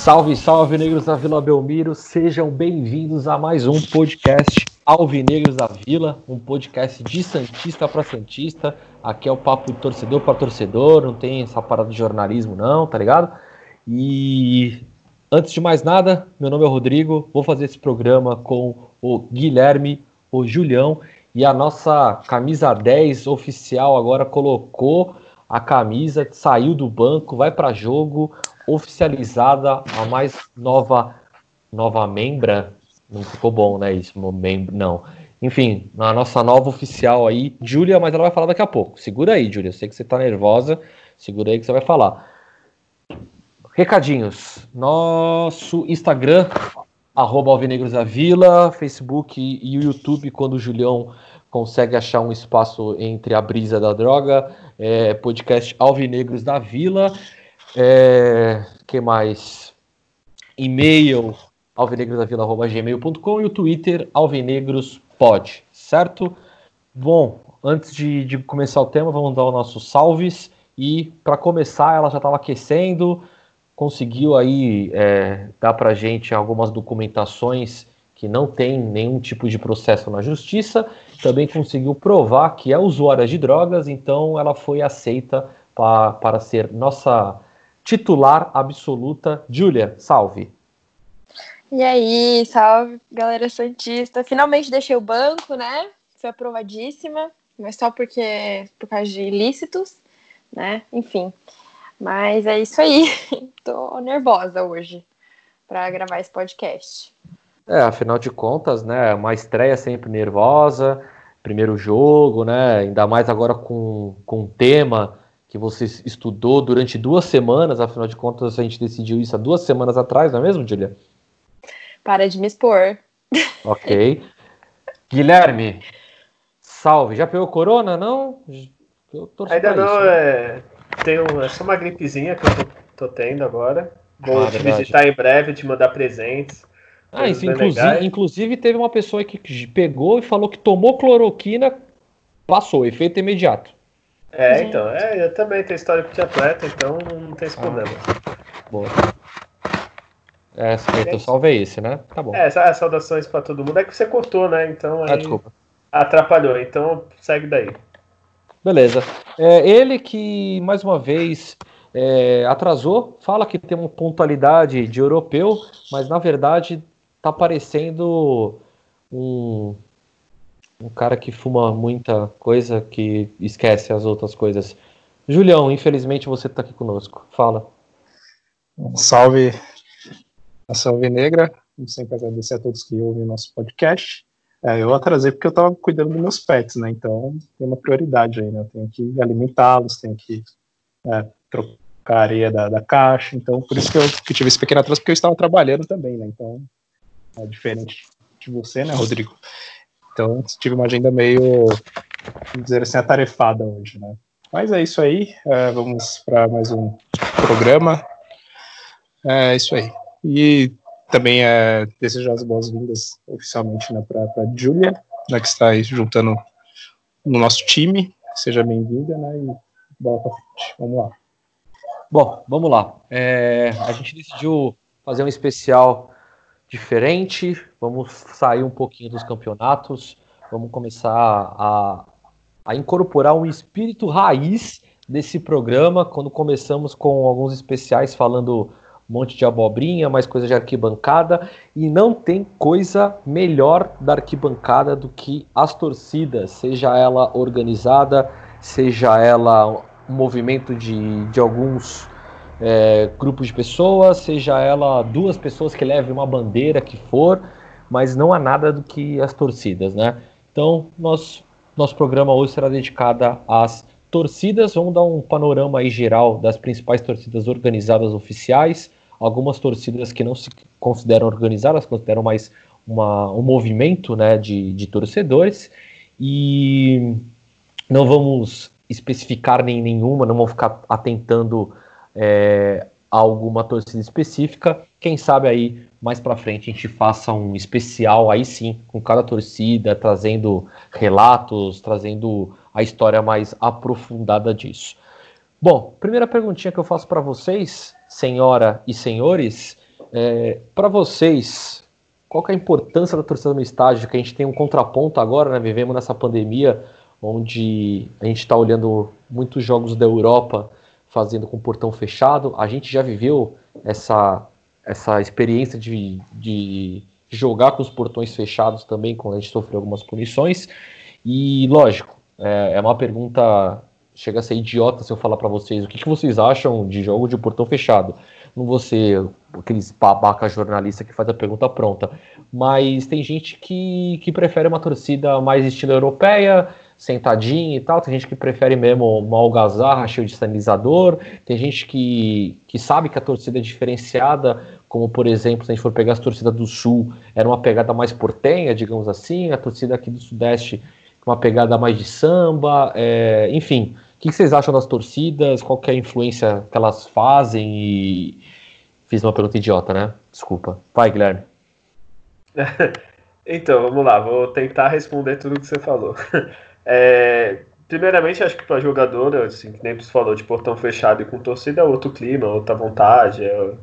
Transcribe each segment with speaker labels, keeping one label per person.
Speaker 1: Salve, salve, negros da Vila Belmiro, sejam bem-vindos a mais um podcast Alvinegros da Vila, um podcast de Santista para Santista. Aqui é o papo torcedor para torcedor, não tem essa parada de jornalismo, não, tá ligado? E antes de mais nada, meu nome é Rodrigo, vou fazer esse programa com o Guilherme, o Julião e a nossa camisa 10 oficial agora colocou a camisa, saiu do banco, vai para jogo, oficializada a mais nova nova membra. Não ficou bom, né? Isso, membro, não. Enfim, a nossa nova oficial aí, Júlia, mas ela vai falar daqui a pouco. Segura aí, Júlia. Eu sei que você tá nervosa. Segura aí que você vai falar. Recadinhos. Nosso Instagram, arroba Alvinegros da Vila, Facebook e o YouTube, quando o Julião consegue achar um espaço entre a brisa da droga, é, podcast Alvinegros da Vila. É, que mais? E-mail alvinegrosdavila.gmail.com e o Twitter alvinegrospod, certo? Bom, antes de, de, começar o tema, vamos dar os nossos salves. E para começar, ela já estava aquecendo, conseguiu aí é, dar para gente algumas documentações que não tem nenhum tipo de processo na justiça. Também conseguiu provar que é usuária de drogas, então ela foi aceita pra, para ser nossa titular absoluta. Júlia, salve.
Speaker 2: E aí, salve, galera Santista. Finalmente deixei o banco, né? Fui aprovadíssima, mas só porque por causa de ilícitos, né? Enfim. Mas é isso aí. Tô nervosa hoje para gravar esse podcast.
Speaker 1: É, afinal de contas, né? Uma estreia sempre nervosa, primeiro jogo, né? Ainda mais agora com, com um tema que você estudou durante duas semanas, afinal de contas a gente decidiu isso há duas semanas atrás, não é mesmo, Julia?
Speaker 2: Para de me expor.
Speaker 1: Ok. Guilherme, salve. Já pegou corona, não?
Speaker 3: Ainda não, é... Tenho... é só uma gripezinha que eu tô, tô tendo agora. Vou
Speaker 1: Ah,
Speaker 3: te
Speaker 1: verdade.
Speaker 3: visitar em breve, te mandar presentes.
Speaker 1: Ah, isso, inclusive, inclusive teve uma pessoa que pegou e falou que tomou cloroquina, passou, efeito imediato.
Speaker 3: É,
Speaker 2: Gente.
Speaker 3: então, é, eu também tenho histórico de atleta, então não tem esse
Speaker 1: Ah.
Speaker 3: problema.
Speaker 1: Boa. É, então salve esse, né? Tá bom.
Speaker 3: É, sa- saudações pra todo mundo. É que você cortou, né? Então aí
Speaker 1: Ah, desculpa.
Speaker 3: atrapalhou. Então segue daí.
Speaker 1: Beleza. É, ele que, mais uma vez, é, atrasou, fala que tem uma pontualidade de europeu, mas na verdade tá parecendo um, um cara que fuma muita coisa que esquece as outras coisas. Julião, infelizmente você tá aqui conosco. Fala.
Speaker 4: Um salve a Salve Negra. Sempre agradecer a todos que ouvem nosso podcast. É, eu atrasei porque eu estava cuidando dos meus pets, né? Então tem uma prioridade aí, né? Eu tenho que alimentá-los, tenho que é, trocar a areia da, da caixa. Então, por isso que eu que tive esse pequeno atraso, porque eu estava trabalhando também, né? Então, é diferente de você, né, Rodrigo? Então, tive uma agenda meio, vamos dizer assim, atarefada hoje, né? Mas é isso aí. é, vamos para mais um programa. É isso aí. E também é desejar as boas-vindas oficialmente né, para a Júlia, né, que está aí juntando no nosso time. Seja bem-vinda, né? E bola para frente. Vamos lá.
Speaker 1: Bom, vamos lá. É, a gente decidiu fazer um especial diferente. Vamos sair um pouquinho dos campeonatos. Vamos começar a, a incorporar um espírito raiz desse programa. Quando começamos com alguns especiais falando um monte de abobrinha, mais coisa de arquibancada. E não tem coisa melhor da arquibancada do que as torcidas, seja ela organizada, seja ela um movimento de, de alguns é, grupos de pessoas, seja ela duas pessoas que levem uma bandeira que for, mas não há nada do que as torcidas, né? Então, nós, nosso programa hoje será dedicado às torcidas, vamos dar um panorama geral das principais torcidas organizadas oficiais, algumas torcidas que não se consideram organizadas, consideram mais uma, um movimento né, de, de torcedores, e não vamos especificar nem nenhuma, não vamos ficar atentando é, a alguma torcida específica. Quem sabe aí mais para frente a gente faça um especial aí sim, com cada torcida, trazendo relatos, trazendo a história mais aprofundada disso. Bom, primeira perguntinha que eu faço para vocês, senhora e senhores, é, para vocês, qual é a importância da torcida no estádio? Que a gente tem um contraponto agora, né? Vivemos nessa pandemia onde a gente está olhando muitos jogos da Europa fazendo com portão fechado. A gente já viveu essa, essa experiência de, de jogar com os portões fechados também, quando a gente sofreu algumas punições. E, lógico, é, é uma pergunta. Chega a ser idiota se eu falar para vocês o que, que vocês acham de jogo de portão fechado. Não ser aqueles babaca jornalista que faz a pergunta pronta, mas tem gente que, que prefere uma torcida mais estilo europeia, sentadinho e tal. Tem gente que prefere mesmo uma algazarra cheio de sinalizador. Tem gente que, que sabe que a torcida é diferenciada, como por exemplo, se a gente for pegar as torcidas do Sul, era uma pegada mais portenha, digamos assim. A torcida aqui do Sudeste, uma pegada mais de samba. É, enfim, o que vocês acham das torcidas? Qual é a influência que elas fazem? E fiz uma pergunta idiota, né? Desculpa. Vai, Guilherme.
Speaker 3: então, vamos lá. Vou tentar responder tudo que você falou. É, primeiramente, acho que para jogador, assim, que nem você falou, de portão fechado e com torcida é outro clima, outra vontade, é,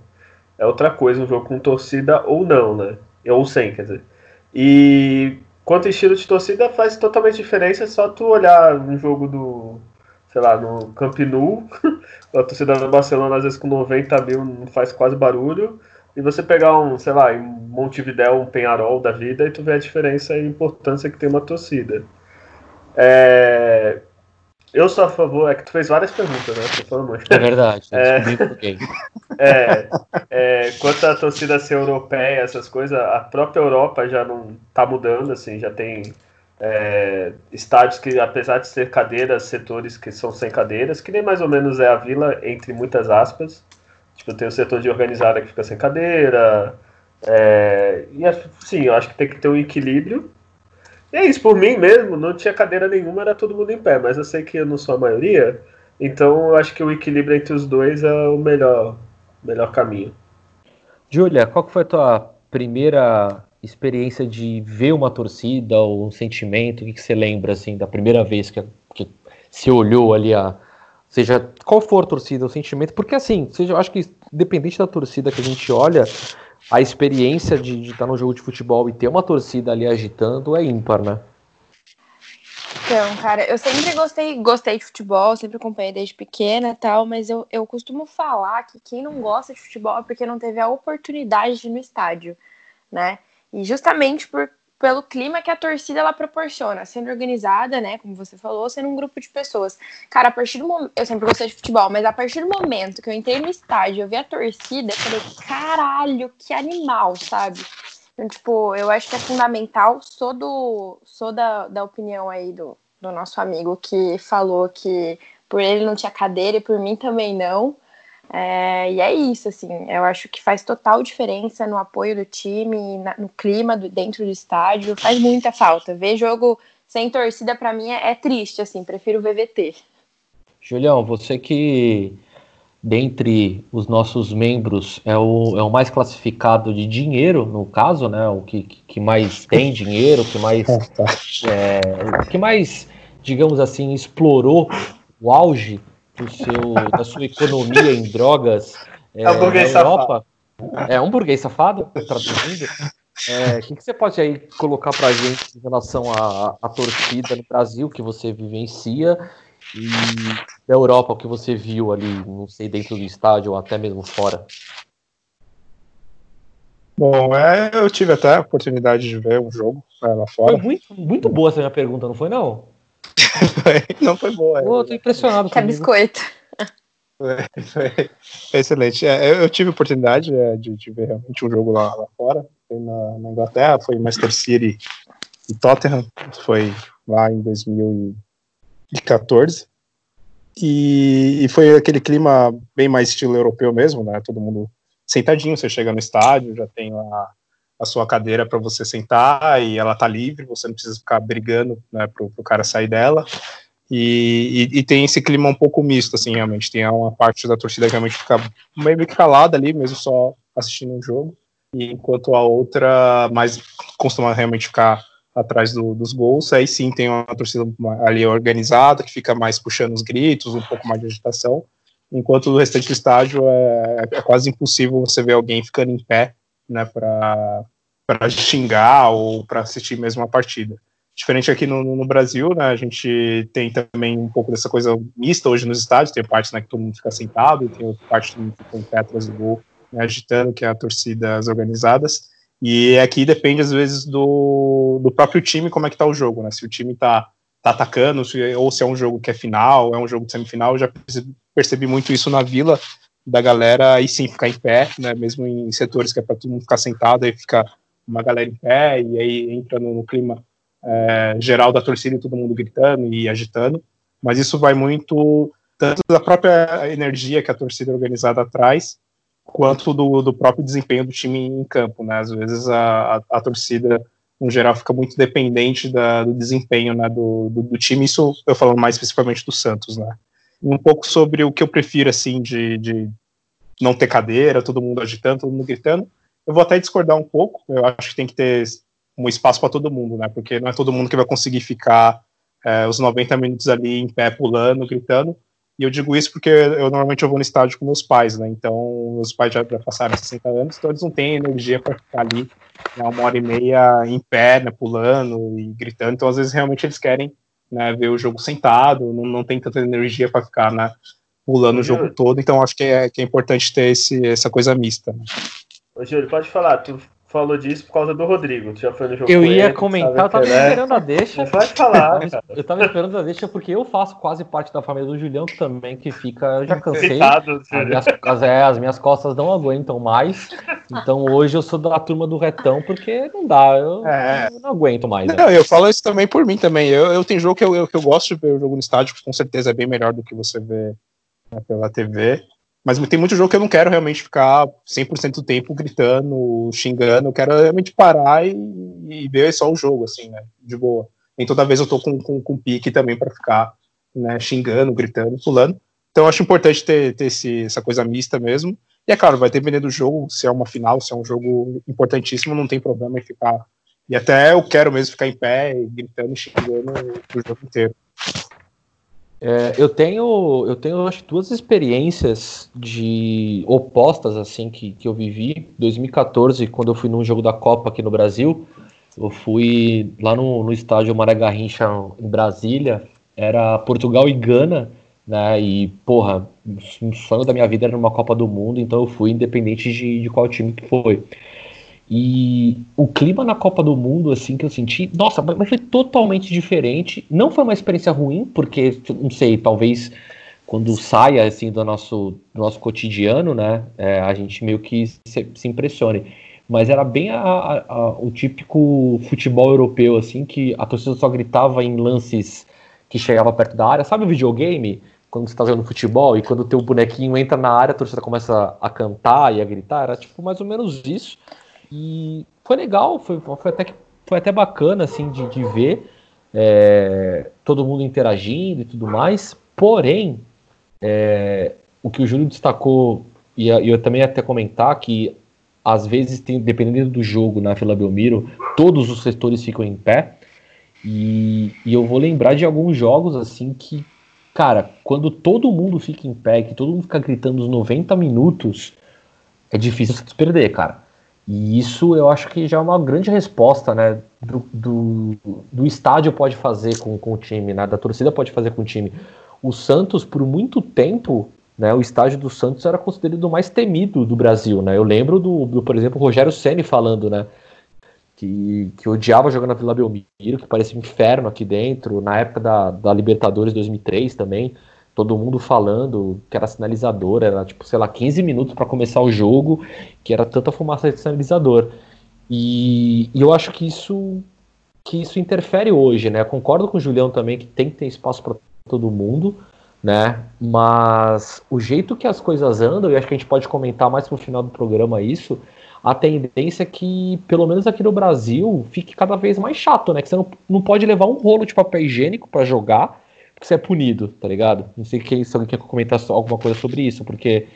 Speaker 3: é outra coisa um jogo com torcida ou não, né? Ou sem, quer dizer. E quanto estilo de torcida, faz totalmente diferença só tu olhar um jogo do, sei lá, no Camp Nou, a torcida do Barcelona às vezes com 90 mil não faz quase barulho, e você pegar um, sei lá, em Montevidéu, um Penharol da vida, e tu vê a diferença e a importância que tem uma torcida. É, eu sou a favor, é que tu fez várias perguntas, né?
Speaker 1: muito. É verdade, é,
Speaker 3: é, é, quanto à torcida ser europeia, essas coisas, a própria Europa já não tá mudando, assim, já tem é, estádios que, apesar de ser cadeiras, setores que são sem cadeiras, que nem mais ou menos é a vila, entre muitas aspas. Tipo, tem o setor de organizada que fica sem cadeira. É, e assim, eu acho que tem que ter um equilíbrio é isso, por mim mesmo, não tinha cadeira nenhuma, era todo mundo em pé, mas eu sei que eu não sou a maioria, então eu acho que o equilíbrio entre os dois é o melhor, melhor caminho.
Speaker 1: Júlia, qual foi a tua primeira experiência de ver uma torcida ou um sentimento? O que, que você lembra assim da primeira vez que, que se olhou ali a seja qual for a torcida, o sentimento? Porque assim, seja, eu acho que independente da torcida que a gente olha, a experiência de, de estar no jogo de futebol e ter uma torcida ali agitando é ímpar, né?
Speaker 2: Então, cara, eu sempre gostei, gostei de futebol, sempre acompanhei desde pequena e tal, mas eu, eu costumo falar que quem não gosta de futebol é porque não teve a oportunidade de ir no estádio, né? E justamente por, pelo clima que a torcida ela proporciona, sendo organizada, né, como você falou, sendo um grupo de pessoas. Cara, a partir do momento, eu sempre gostei de futebol, mas a partir do momento que eu entrei no estádio, eu vi a torcida, eu falei, caralho, que animal, sabe? Então, tipo, eu acho que é fundamental, sou do sou da, da opinião aí do, do nosso amigo que falou que por ele não tinha cadeira e por mim também não. É, e é isso, assim, eu acho que faz total diferença no apoio do time, na, no clima do, dentro do estádio, faz muita falta. Ver jogo sem torcida, para mim, é, é, triste, assim, prefiro VVT.
Speaker 1: Julião, você que, dentre os nossos membros, é o, é o mais classificado de dinheiro, no caso, né, o que, que mais tem dinheiro, que mais, é, que mais, digamos assim, explorou o auge do seu, da sua economia em drogas
Speaker 3: é, é um burguês na Europa.
Speaker 1: Safado. É um burguês safado, traduzindo. É, o que, que, você pode aí colocar para a gente em relação à, à torcida no Brasil que você vivencia e da Europa, o que você viu ali, não sei, dentro do estádio ou até mesmo fora?
Speaker 4: Bom, é, eu tive até a oportunidade de ver um jogo é, lá fora.
Speaker 1: Foi muito, muito boa essa minha pergunta, não foi não?
Speaker 4: não foi boa.
Speaker 1: Pô, tô impressionado.
Speaker 2: Que biscoito.
Speaker 4: Foi, foi excelente. É, eu, tive a oportunidade é, de, de, ver realmente um jogo lá, lá fora. Foi na, na, Inglaterra, foi Manchester City e Tottenham. Foi lá em 2014. E, e, foi aquele clima bem mais estilo europeu mesmo, né? Todo mundo sentadinho, você chega no estádio, já tem a, a sua cadeira para você sentar e ela tá livre, você não precisa ficar brigando, né, pro, pro cara sair dela. E, e, e, tem esse clima um pouco misto, assim, realmente. Tem uma parte da torcida que realmente fica meio que calada ali, mesmo só assistindo o um jogo. E enquanto a outra mais costuma realmente ficar atrás do, dos gols, aí sim tem uma torcida ali organizada, que fica mais puxando os gritos, um pouco mais de agitação, enquanto o restante do estádio é, é quase impossível você ver alguém ficando em pé, né, para xingar ou para assistir mesmo a partida. Diferente aqui no, no, Brasil, né, a gente tem também um pouco dessa coisa mista hoje nos estádios, tem parte né, que todo mundo fica sentado, tem outra parte que fica em pé atrás do gol, né, agitando, que é a torcida, as organizadas, e aqui depende, às vezes, do, do próprio time, como é que tá o jogo, né? Se o time tá, tá atacando, se, ou se é um jogo que é final, é um jogo de semifinal, eu já percebi, percebi muito isso na Vila, da galera aí sim ficar em pé, né? Mesmo em setores que é para todo mundo ficar sentado, aí fica uma galera em pé, e aí entra no, no clima é, geral da torcida e todo mundo gritando e agitando. Mas isso vai muito tanto da própria energia que a torcida organizada traz, quanto do, do próprio desempenho do time em campo, né? Às vezes a, a, a torcida, no geral, fica muito dependente da, do desempenho né, do, do, do, time, isso eu falando mais especificamente do Santos, né? Um pouco sobre o que eu prefiro, assim, de, de não ter cadeira, todo mundo agitando, todo mundo gritando. Eu vou até discordar um pouco, eu acho que tem que ter um espaço para todo mundo, né? Porque não é todo mundo que vai conseguir ficar é, os 90 minutos ali em pé, pulando, gritando. E eu digo isso porque eu normalmente eu vou no estádio com meus pais, né? Então, meus pais já, passaram 60 anos, então eles não têm energia para ficar ali né, uma hora e meia em pé, né, pulando e gritando. Então, às vezes, realmente eles querem né, ver o jogo sentado, não, não tem tanta energia para ficar né, pulando o jogo todo. Então, acho que é, que é importante ter esse, essa coisa mista. Né?
Speaker 3: Ô, Júlio, pode falar. Tu falou disso por causa do Rodrigo. Tu já foi no jogo
Speaker 1: Eu ia ele, comentar, eu tava é. esperando a deixa.
Speaker 3: Pode falar.
Speaker 1: Eu tava esperando a deixa porque eu faço quase parte da família do Julião também, que fica. Eu já cansei. as, minhas, as, é, as minhas costas não aguentam mais. Então hoje eu sou da turma do retão, porque não dá. Eu, é. eu não aguento mais.
Speaker 4: Né? Não, eu falo isso também por mim também. Eu, eu tenho jogo que eu, eu, que eu gosto de ver o jogo no estádio, que com certeza é bem melhor do que você vê né, pela TV. Mas tem muito jogo que eu não quero realmente ficar 100% do tempo gritando, xingando. Eu quero realmente parar e, e ver só o jogo, assim, né? De boa. Nem toda vez eu tô com, com, com pique também para ficar né, xingando, gritando, pulando. Então eu acho importante ter, ter esse, essa coisa mista mesmo. E é claro, vai depender do jogo, se é uma final, se é um jogo importantíssimo, não tem problema em ficar. E até eu quero mesmo ficar em pé, gritando e xingando o jogo inteiro.
Speaker 1: É, eu tenho, eu tenho acho duas experiências de opostas assim que, que eu vivi. 2014, quando eu fui num jogo da Copa aqui no Brasil, eu fui lá no, no estádio Maré Garrincha em Brasília. Era Portugal e Gana, né? E porra, um sonho da minha vida era numa Copa do Mundo, então eu fui independente de, de qual time que foi. E o clima na Copa do Mundo, assim, que eu senti, nossa, mas foi totalmente diferente. Não foi uma experiência ruim, porque, não sei, talvez quando saia, assim, do nosso, do nosso cotidiano, né, é, a gente meio que se, se impressione. Mas era bem a, a, a, o típico futebol europeu, assim, que a torcida só gritava em lances que chegava perto da área. Sabe o videogame? Quando você tá jogando futebol e quando o teu bonequinho entra na área, a torcida começa a cantar e a gritar. Era, tipo, mais ou menos isso. E foi legal, foi, foi, até, foi até bacana assim de, de ver é, todo mundo interagindo e tudo mais. Porém, é, o que o Júlio destacou, e eu também até comentar que às vezes, tem, dependendo do jogo na Vila Belmiro, todos os setores ficam em pé. E, e, eu vou lembrar de alguns jogos assim que, cara, quando todo mundo fica em pé, que todo mundo fica gritando os 90 minutos, é difícil se perder, cara. E isso eu acho que já é uma grande resposta, né? Do, do, do estádio pode fazer com, com o time, né? Da torcida pode fazer com o time. O Santos, por muito tempo, né? O estádio do Santos era considerado o mais temido do Brasil, né? Eu lembro do, do por exemplo, Rogério Ceni falando, né? Que, que odiava jogar na Vila Belmiro, que parecia um inferno aqui dentro, na época da, da Libertadores 2003 também todo mundo falando que era sinalizador, era tipo, sei lá, 15 minutos para começar o jogo, que era tanta fumaça de sinalizador. E, e, eu acho que isso que isso interfere hoje, né? Concordo com o Julião também que tem que ter espaço para todo mundo, né? Mas o jeito que as coisas andam, e acho que a gente pode comentar mais pro final do programa isso, a tendência é que, pelo menos aqui no Brasil, fique cada vez mais chato, né? Que você não, não pode levar um rolo de papel higiênico para jogar, você é punido, tá ligado? Não sei quem, se alguém quer comentar alguma coisa sobre isso, porque.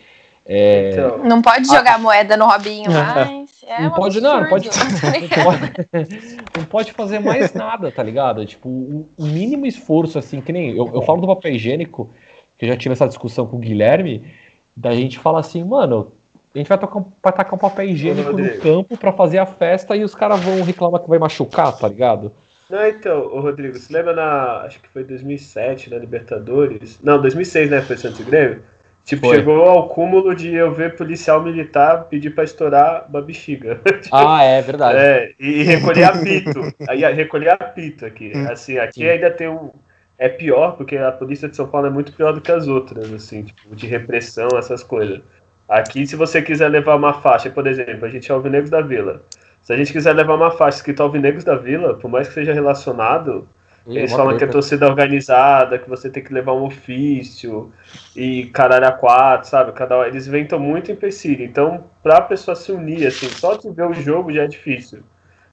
Speaker 1: É...
Speaker 2: Então, não pode jogar a... moeda no Robinho mais. É
Speaker 1: não
Speaker 2: um
Speaker 1: pode,
Speaker 2: absurdo,
Speaker 1: não, pode, não, pode, não pode fazer mais nada, tá ligado? Tipo, o mínimo esforço, assim, que nem. Eu, eu falo do papel higiênico, que eu já tive essa discussão com o Guilherme, da gente fala assim, mano, a gente vai, tocar, vai tacar um papel higiênico no campo para fazer a festa e os caras vão reclamar que vai machucar, tá ligado?
Speaker 3: Não, então, ô Rodrigo, você lembra na. Acho que foi 2007, na Libertadores? Não, 2006, né? Foi Santos e Grêmio? Tipo, Foi. chegou ao cúmulo de eu ver policial militar pedir para estourar uma bexiga.
Speaker 1: Ah, é verdade.
Speaker 3: É, e recolher apito. Aí recolher apito aqui. Hum, assim, aqui Sim. ainda tem um. É pior, porque a polícia de São Paulo é muito pior do que as outras, assim, tipo, de repressão, essas coisas. Aqui, se você quiser levar uma faixa, por exemplo, a gente é Alvinegros da Vila. Se a gente quiser levar uma faixa escrita Alvinegros da Vila, por mais que seja relacionado, eles falam que é torcida organizada, que você tem que levar um ofício e caralho a quatro, sabe? Cada, eles inventam muito empecilho. Então, pra pessoa se unir, assim, só de ver o jogo já é difícil.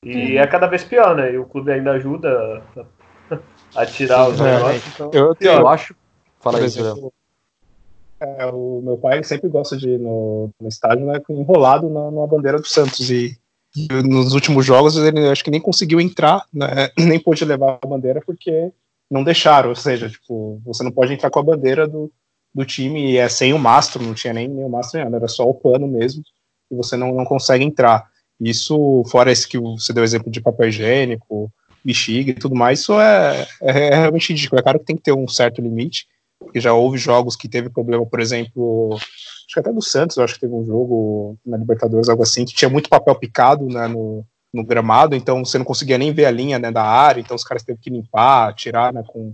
Speaker 3: E uhum. é cada vez pior, né? E o clube ainda ajuda a, a tirar os é, negócios. Então...
Speaker 1: Eu, eu, eu acho. Fala aí,
Speaker 4: é, o meu pai sempre gosta de ir no, no estádio né, enrolado na, na bandeira do Santos. E nos últimos jogos ele acho que nem conseguiu entrar, né, nem pôde levar a bandeira porque não deixaram, ou seja, tipo, você não pode entrar com a bandeira do, do time e é sem o mastro, não tinha nem, nem o mastro, nada, era só o pano mesmo, e você não, não consegue entrar. Isso, fora esse que você deu exemplo de papel higiênico, bexiga e tudo mais, isso é, é, é realmente ridículo. É claro que tem que ter um certo limite, porque já houve jogos que teve problema, por exemplo, acho que até do Santos, acho que teve um jogo na Libertadores, algo assim, que tinha muito papel picado né, no, no gramado, então você não conseguia nem ver a linha né, da área, então os caras teve que limpar, tirar né, com,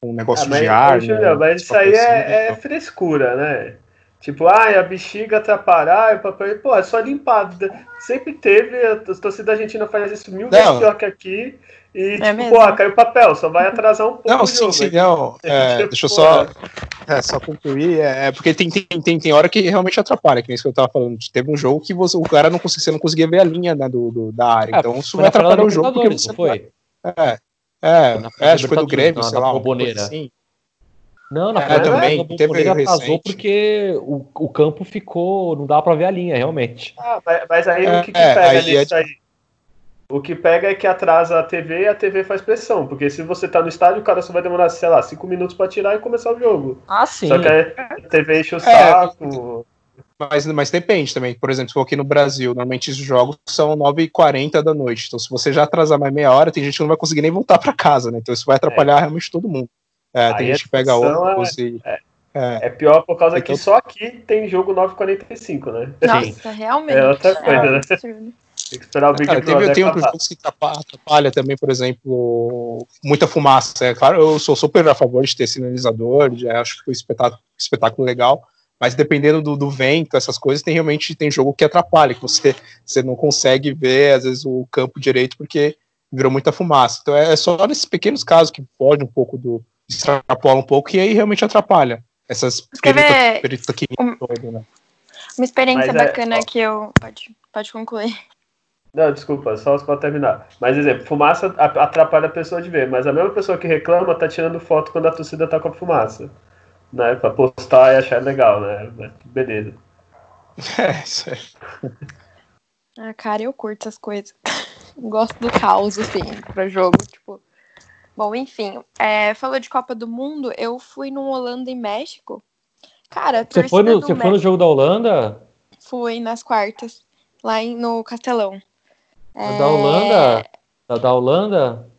Speaker 4: com um negócio ah,
Speaker 3: mas,
Speaker 4: de ar.
Speaker 3: Julião, né, mas isso aí é, é, frescura, né? Tipo, ah, a bexiga atrapalhar, o papel. Pô, é só limpar. Sempre teve, a torcida argentina faz isso mil vezes pior que aqui. E, é tipo, pô, caiu o papel, só vai atrasar um pouco.
Speaker 4: Não, sim, jogo, sim, não. É, deixa eu só, é, só concluir. É, é, porque tem, tem, tem, tem hora que realmente atrapalha, que nem isso que eu tava falando. Teve um jogo que você, o cara não conseguia, você não conseguia ver a linha né, do, do da área. É, então isso vai atrapalhar o jogo. Porque você
Speaker 1: foi?
Speaker 4: É, é, é acho que foi do Grêmio, sei lá.
Speaker 1: Boboneira. Assim. Não, na
Speaker 4: é, também teve
Speaker 1: atrasou porque o, o campo ficou. Não dá pra ver a linha, realmente.
Speaker 3: Ah, mas, aí o que, que pega aí nisso aí? O que pega é que atrasa a TV e a TV faz pressão. Porque se você tá no estádio, o cara só vai demorar, sei lá, cinco minutos pra tirar e começar o jogo.
Speaker 1: Ah, sim.
Speaker 3: Só que a TV enche o é, saco.
Speaker 4: Mas, mas depende também. Por exemplo, se for aqui no Brasil, normalmente os jogos são 9h40 da noite. Então, se você já atrasar mais meia hora, tem gente que não vai conseguir nem voltar para casa, né? Então, isso vai atrapalhar é. realmente todo mundo. É, tem gente que pega ônibus
Speaker 3: é, e. É, é, pior por causa então, que só aqui tem jogo 9h45, né?
Speaker 2: Nossa, realmente.
Speaker 3: É outra coisa, né? Tem que esperar o Big
Speaker 4: Cara, teve, tem outros jogos que atrapalha também, por exemplo, muita fumaça. É claro, eu sou super a favor de ter sinalizador, já acho que foi um espetáculo, espetáculo legal, mas dependendo do, do, vento, essas coisas, tem realmente tem jogo que atrapalha, que você, você não consegue ver, às vezes, o campo direito, porque virou muita fumaça. Então é, é só nesses pequenos casos que pode um pouco do. Extrapola um pouco e aí realmente atrapalha. Essas
Speaker 2: perita, aqui um, né? Uma experiência mas é, bacana é, que eu. Pode, pode concluir.
Speaker 3: Não, desculpa, só para terminar. Mas, exemplo, fumaça atrapalha a pessoa de ver, mas a mesma pessoa que reclama tá tirando foto quando a torcida tá com a fumaça. Né? Pra postar e achar legal, né? Beleza.
Speaker 4: É, isso aí.
Speaker 2: Ah, cara, eu curto essas coisas. Gosto do caos, assim, pra jogo, tipo. Bom, enfim, é, falou de Copa do Mundo, eu fui no Holanda e México. Cara,
Speaker 1: você foi no, você foi no jogo da Holanda?
Speaker 2: Fui nas quartas, lá em, no Castelão.
Speaker 1: É... Da Holanda? Da, da Holanda?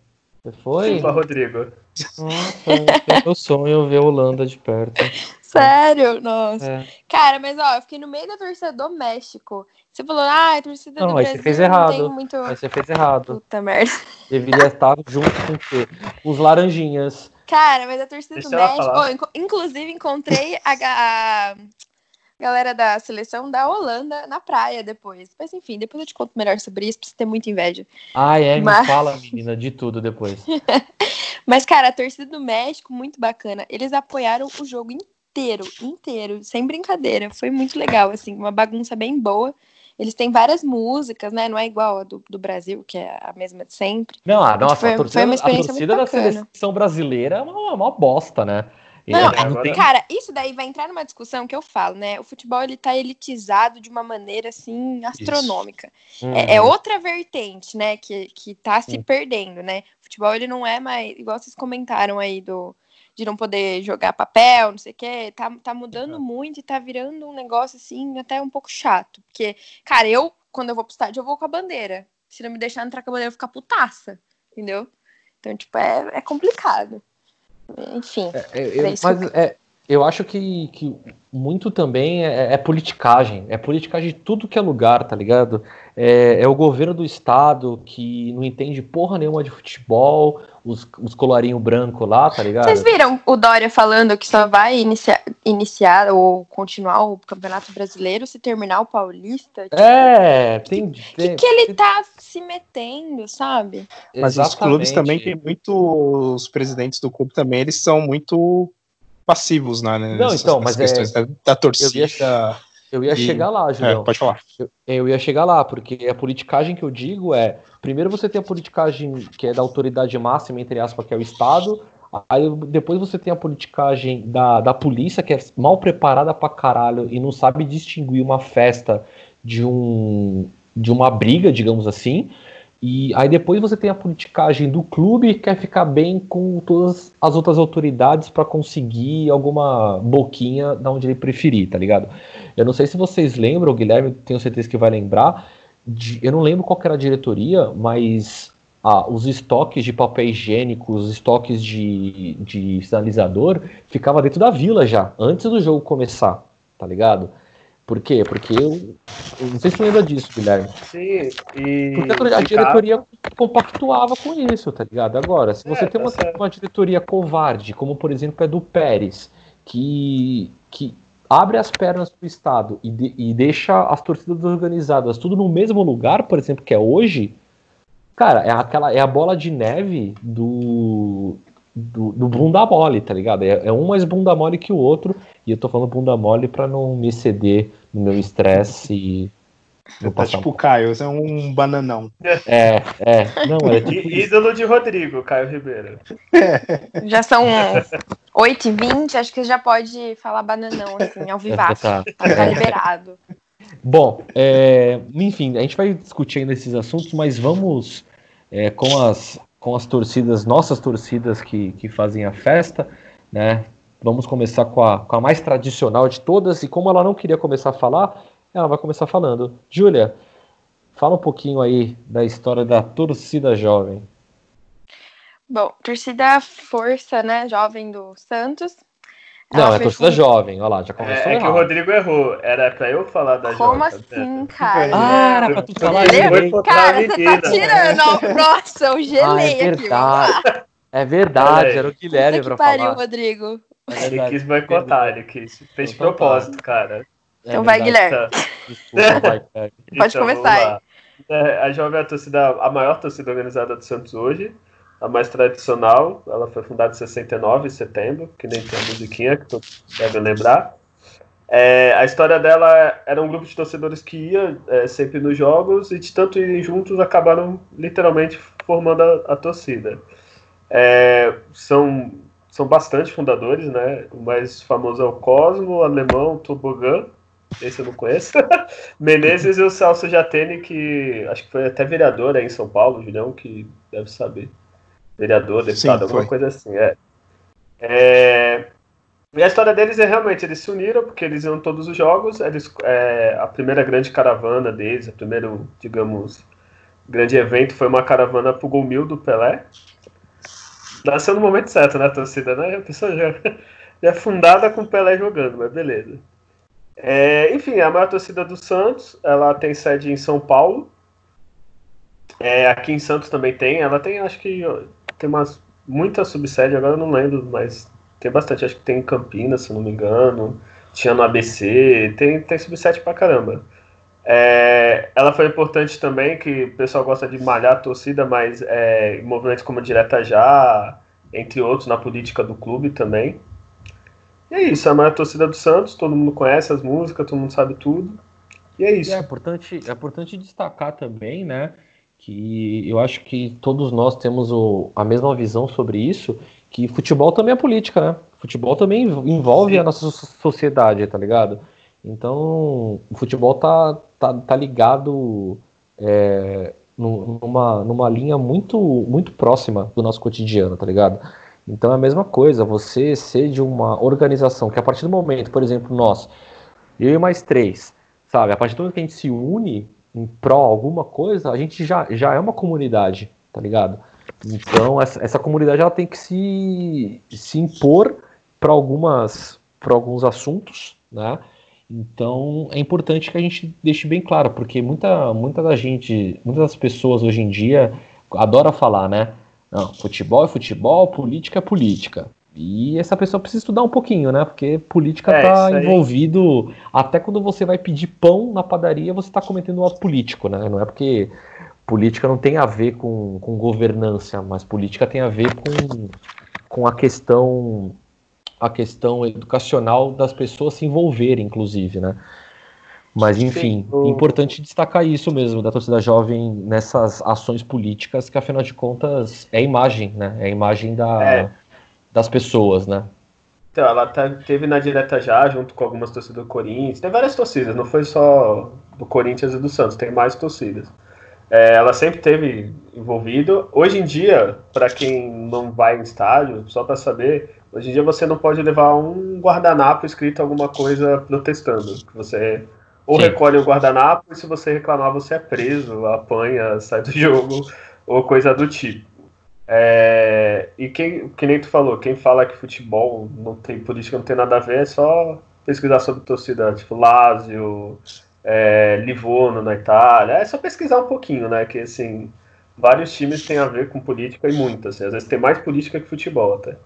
Speaker 1: Você foi?
Speaker 3: Sim, Rodrigo.
Speaker 1: Nossa, meu sonho ver a Holanda de perto.
Speaker 2: Sério? Nossa. É. Cara, mas ó, eu fiquei no meio da torcida do México. Você falou, ah, a torcida
Speaker 1: não,
Speaker 2: do Brasil
Speaker 1: você fez errado.
Speaker 2: muito...
Speaker 1: Aí você fez errado.
Speaker 2: Puta merda.
Speaker 1: Deveria estar junto com os laranjinhas.
Speaker 2: Cara, mas a torcida Deixa do México... Oh, inclusive, encontrei a, a, galera da seleção da Holanda na praia depois. Mas enfim, depois eu te conto melhor sobre isso, pra você ter muita inveja.
Speaker 1: Ah, é, Mas... me fala, menina, de tudo depois.
Speaker 2: Mas, cara, a torcida do México, muito bacana. Eles apoiaram o jogo inteiro, inteiro, sem brincadeira. Foi muito legal, assim, uma bagunça bem boa. Eles têm várias músicas, né? Não é igual a do, do Brasil, que é a mesma de sempre.
Speaker 1: Não, a nossa,
Speaker 2: Foi-
Speaker 1: a torcida, a torcida da seleção brasileira é uma, uma bosta, né?
Speaker 2: Não, Cara, isso daí vai entrar numa discussão que eu falo, né? O futebol ele tá elitizado de uma maneira assim astronômica. É, é
Speaker 1: Uhum.
Speaker 2: outra vertente, né, que, que tá se perdendo, né? O futebol ele não é mais, igual vocês comentaram aí do de não poder jogar papel, não sei o quê, tá, tá mudando muito e tá virando um negócio assim até um pouco chato, porque cara, eu quando eu vou pro estádio eu vou com a bandeira. Se não me deixar entrar com a bandeira eu vou ficar putaça, entendeu? Então, tipo, é, é complicado. Enfim.
Speaker 1: É, eu-
Speaker 2: Era isso
Speaker 1: mas é, eu acho que, que muito também é, é politicagem. É politicagem de tudo que é lugar, tá ligado? É, é o governo do estado que não entende porra nenhuma de futebol, os, os colarinho branco lá, tá ligado?
Speaker 2: Vocês viram o Dória falando que só vai iniciar, iniciar ou continuar o Campeonato Brasileiro se terminar o Paulista? Tipo,
Speaker 1: É, tem.
Speaker 2: O que, que ele tá se metendo, sabe?
Speaker 4: Mas os clubes também têm muito. Os presidentes do clube também, eles são muito passivos né,
Speaker 1: Não,
Speaker 4: nessas,
Speaker 1: então,
Speaker 4: nessas
Speaker 1: mas é-
Speaker 4: questões da, da torcida.
Speaker 1: Eu ia
Speaker 4: E-
Speaker 1: chegar lá,
Speaker 4: É,
Speaker 1: Julião.
Speaker 4: pode falar.
Speaker 1: Eu, eu ia chegar lá, porque a politicagem que eu digo é: primeiro você tem a politicagem que é da autoridade máxima, entre aspas, que é o Estado. Aí depois você tem a politicagem da, da polícia, que é mal preparada pra caralho e não sabe distinguir uma festa de um de uma briga, digamos assim. E aí depois você tem a politicagem do clube que quer ficar bem com todas as outras autoridades pra conseguir alguma boquinha da onde ele preferir, tá ligado? Eu não sei se vocês lembram, o Guilherme, tenho certeza que vai lembrar. de- eu não lembro qual era a diretoria, mas ah, os estoques de papel higiênico, os estoques de, de sinalizador, ficava dentro da vila já, antes do jogo começar, tá ligado? Por quê? Porque eu, eu não sei se você lembra disso, Guilherme.
Speaker 3: Sim, e.
Speaker 1: Porque a, diretoria compactuava com isso, tá ligado? Agora, se você
Speaker 3: É,
Speaker 1: tem uma,
Speaker 3: tá
Speaker 1: uma diretoria covarde, como por exemplo é do Pérez, que, que abre as pernas pro Estado e, de- e deixa as torcidas organizadas tudo no mesmo lugar, por exemplo, que é hoje, cara, é aquela é a bola de neve do, do, do bunda mole, tá ligado? É, é um mais bunda mole que o outro, e eu tô falando bunda mole pra não me exceder no meu estresse e
Speaker 4: Tá
Speaker 1: passar
Speaker 4: tipo o Caio, você é um bananão.
Speaker 1: é, é. Não, é tipo.
Speaker 3: Ídolo de Rodrigo, Caio Ribeiro.
Speaker 2: Já são 8h20, acho que já pode falar bananão, assim, ao vivaço.
Speaker 1: Tá.
Speaker 2: Tá, tá liberado.
Speaker 1: Bom, é, enfim, a gente vai discutir ainda esses assuntos, mas vamos é, com, as, com as torcidas, nossas torcidas que, que fazem a festa, né? Vamos começar com a, com a mais tradicional de todas, e como ela não queria começar a falar, ela vai começar falando. Júlia, fala um pouquinho aí da história da torcida jovem.
Speaker 2: Bom, torcida Força, né, jovem do Santos.
Speaker 1: Não, é torcida jovem, olha lá, já começou
Speaker 3: É, é que o. Rodrigo errou. Era pra eu falar da
Speaker 2: Como
Speaker 3: Jota, né?
Speaker 2: assim, cara?
Speaker 1: Ah, era pra tu falar
Speaker 2: Cara, você tá
Speaker 3: menina.
Speaker 2: tirando. Nossa, eu gelei
Speaker 1: Ah, é
Speaker 2: aqui.
Speaker 1: verdade. É verdade, era o Guilherme
Speaker 2: Puta
Speaker 1: pra
Speaker 2: que pariu,
Speaker 1: falar.
Speaker 2: Rodrigo.
Speaker 1: É
Speaker 3: Ele
Speaker 1: verdade.
Speaker 3: quis boicotar, ele quis. Fez de
Speaker 1: tá.
Speaker 3: propósito, cara.
Speaker 1: É
Speaker 2: Então vai. Guilherme.
Speaker 3: Tá.
Speaker 1: Desculpa, vai.
Speaker 2: Pode
Speaker 3: Então,
Speaker 2: começar aí.
Speaker 3: É, a Jovem é a torcida, a maior torcida organizada do Santos hoje, a mais tradicional. Ela foi fundada em 69, em setembro, que nem tem a musiquinha, que todos devem lembrar. É, a história dela era um grupo de torcedores que ia é, sempre nos jogos e de tanto irem juntos acabaram literalmente formando a, a torcida. É, são, são bastante fundadores, né? O mais famoso é o Cosmo, o Alemão, o Tobogã, esse eu não conheço. Menezes e o Celso Jatene, que acho que foi até vereador aí em São Paulo, Julião, que deve saber. Vereador, deputado,
Speaker 4: Sim,
Speaker 3: alguma coisa assim, é. É, E a história deles é realmente, eles se uniram, porque eles iam todos os jogos, eles, é, a primeira grande caravana deles, o primeiro, digamos, grande evento foi uma caravana pro Gol Mil do Pelé. Nasceu no momento certo, né, a torcida, né? A pessoa já, já é fundada com o Pelé jogando, mas beleza. É, enfim, a maior torcida do Santos, ela tem sede em São Paulo. É, aqui em Santos também tem. Ela tem, acho que tem umas muita subsede, agora eu não lembro, mas tem bastante. Acho que tem em Campinas, se não me engano. Tinha no ABC, tem, tem subsede pra caramba. É, ela foi importante também, que o pessoal gosta de malhar a torcida, mas é, em movimentos como Direta Já, entre outros na política do clube também. E é isso, é a maior torcida do Santos, todo mundo conhece as músicas, todo mundo sabe tudo. E é isso.
Speaker 1: É importante, é importante destacar também, né, que eu acho que todos nós temos o, a mesma visão sobre isso, que futebol também é política, né? Futebol também envolve Sim. a nossa sociedade, tá ligado? Então, o futebol tá, tá, tá ligado é, numa, numa linha muito, muito próxima do nosso cotidiano, tá ligado? Então é a mesma coisa, você ser de uma organização que a partir do momento, por exemplo, nós, eu e mais três, sabe, a partir do momento que a gente se une em pró alguma coisa, a gente já, já é uma comunidade, tá ligado? Então essa, essa comunidade ela tem que se, se impor para algumas para alguns assuntos, né? Então é importante que a gente deixe bem claro, porque muita, muita da gente, muitas das pessoas hoje em dia adora falar, né? Não, futebol é futebol, política é política. E essa pessoa precisa estudar um pouquinho, né? Porque política está é, envolvido. Até quando você vai pedir pão na padaria, você está cometendo um ato político, né? Não é porque política não tem a ver com, com governança, mas política tem a ver com, com a questão a questão educacional das pessoas se envolverem, inclusive, né? Mas, enfim, Sim, importante destacar isso mesmo, da torcida jovem nessas ações políticas, que afinal de contas é imagem, né? É a imagem da, é. Das pessoas, né?
Speaker 3: Então, ela tá, teve na direta já, junto com algumas torcidas do Corinthians. Tem várias torcidas, não foi só do Corinthians e do Santos, tem mais torcidas. É, ela sempre teve envolvido. Hoje em dia, para quem não vai em estádio, só para saber, hoje em dia você não pode levar um guardanapo escrito alguma coisa protestando. Você ou Sim. recolhe o guardanapo e se você reclamar você é preso, apanha, sai do jogo ou coisa do tipo. É, e quem, que nem tu falou, quem fala que futebol não tem política, não tem nada a ver, é só pesquisar sobre torcida, tipo Lazio, é, Livorno na Itália, é só pesquisar um pouquinho, né? Que assim, vários times têm a ver com política e muitas, assim, às vezes tem mais política que futebol até.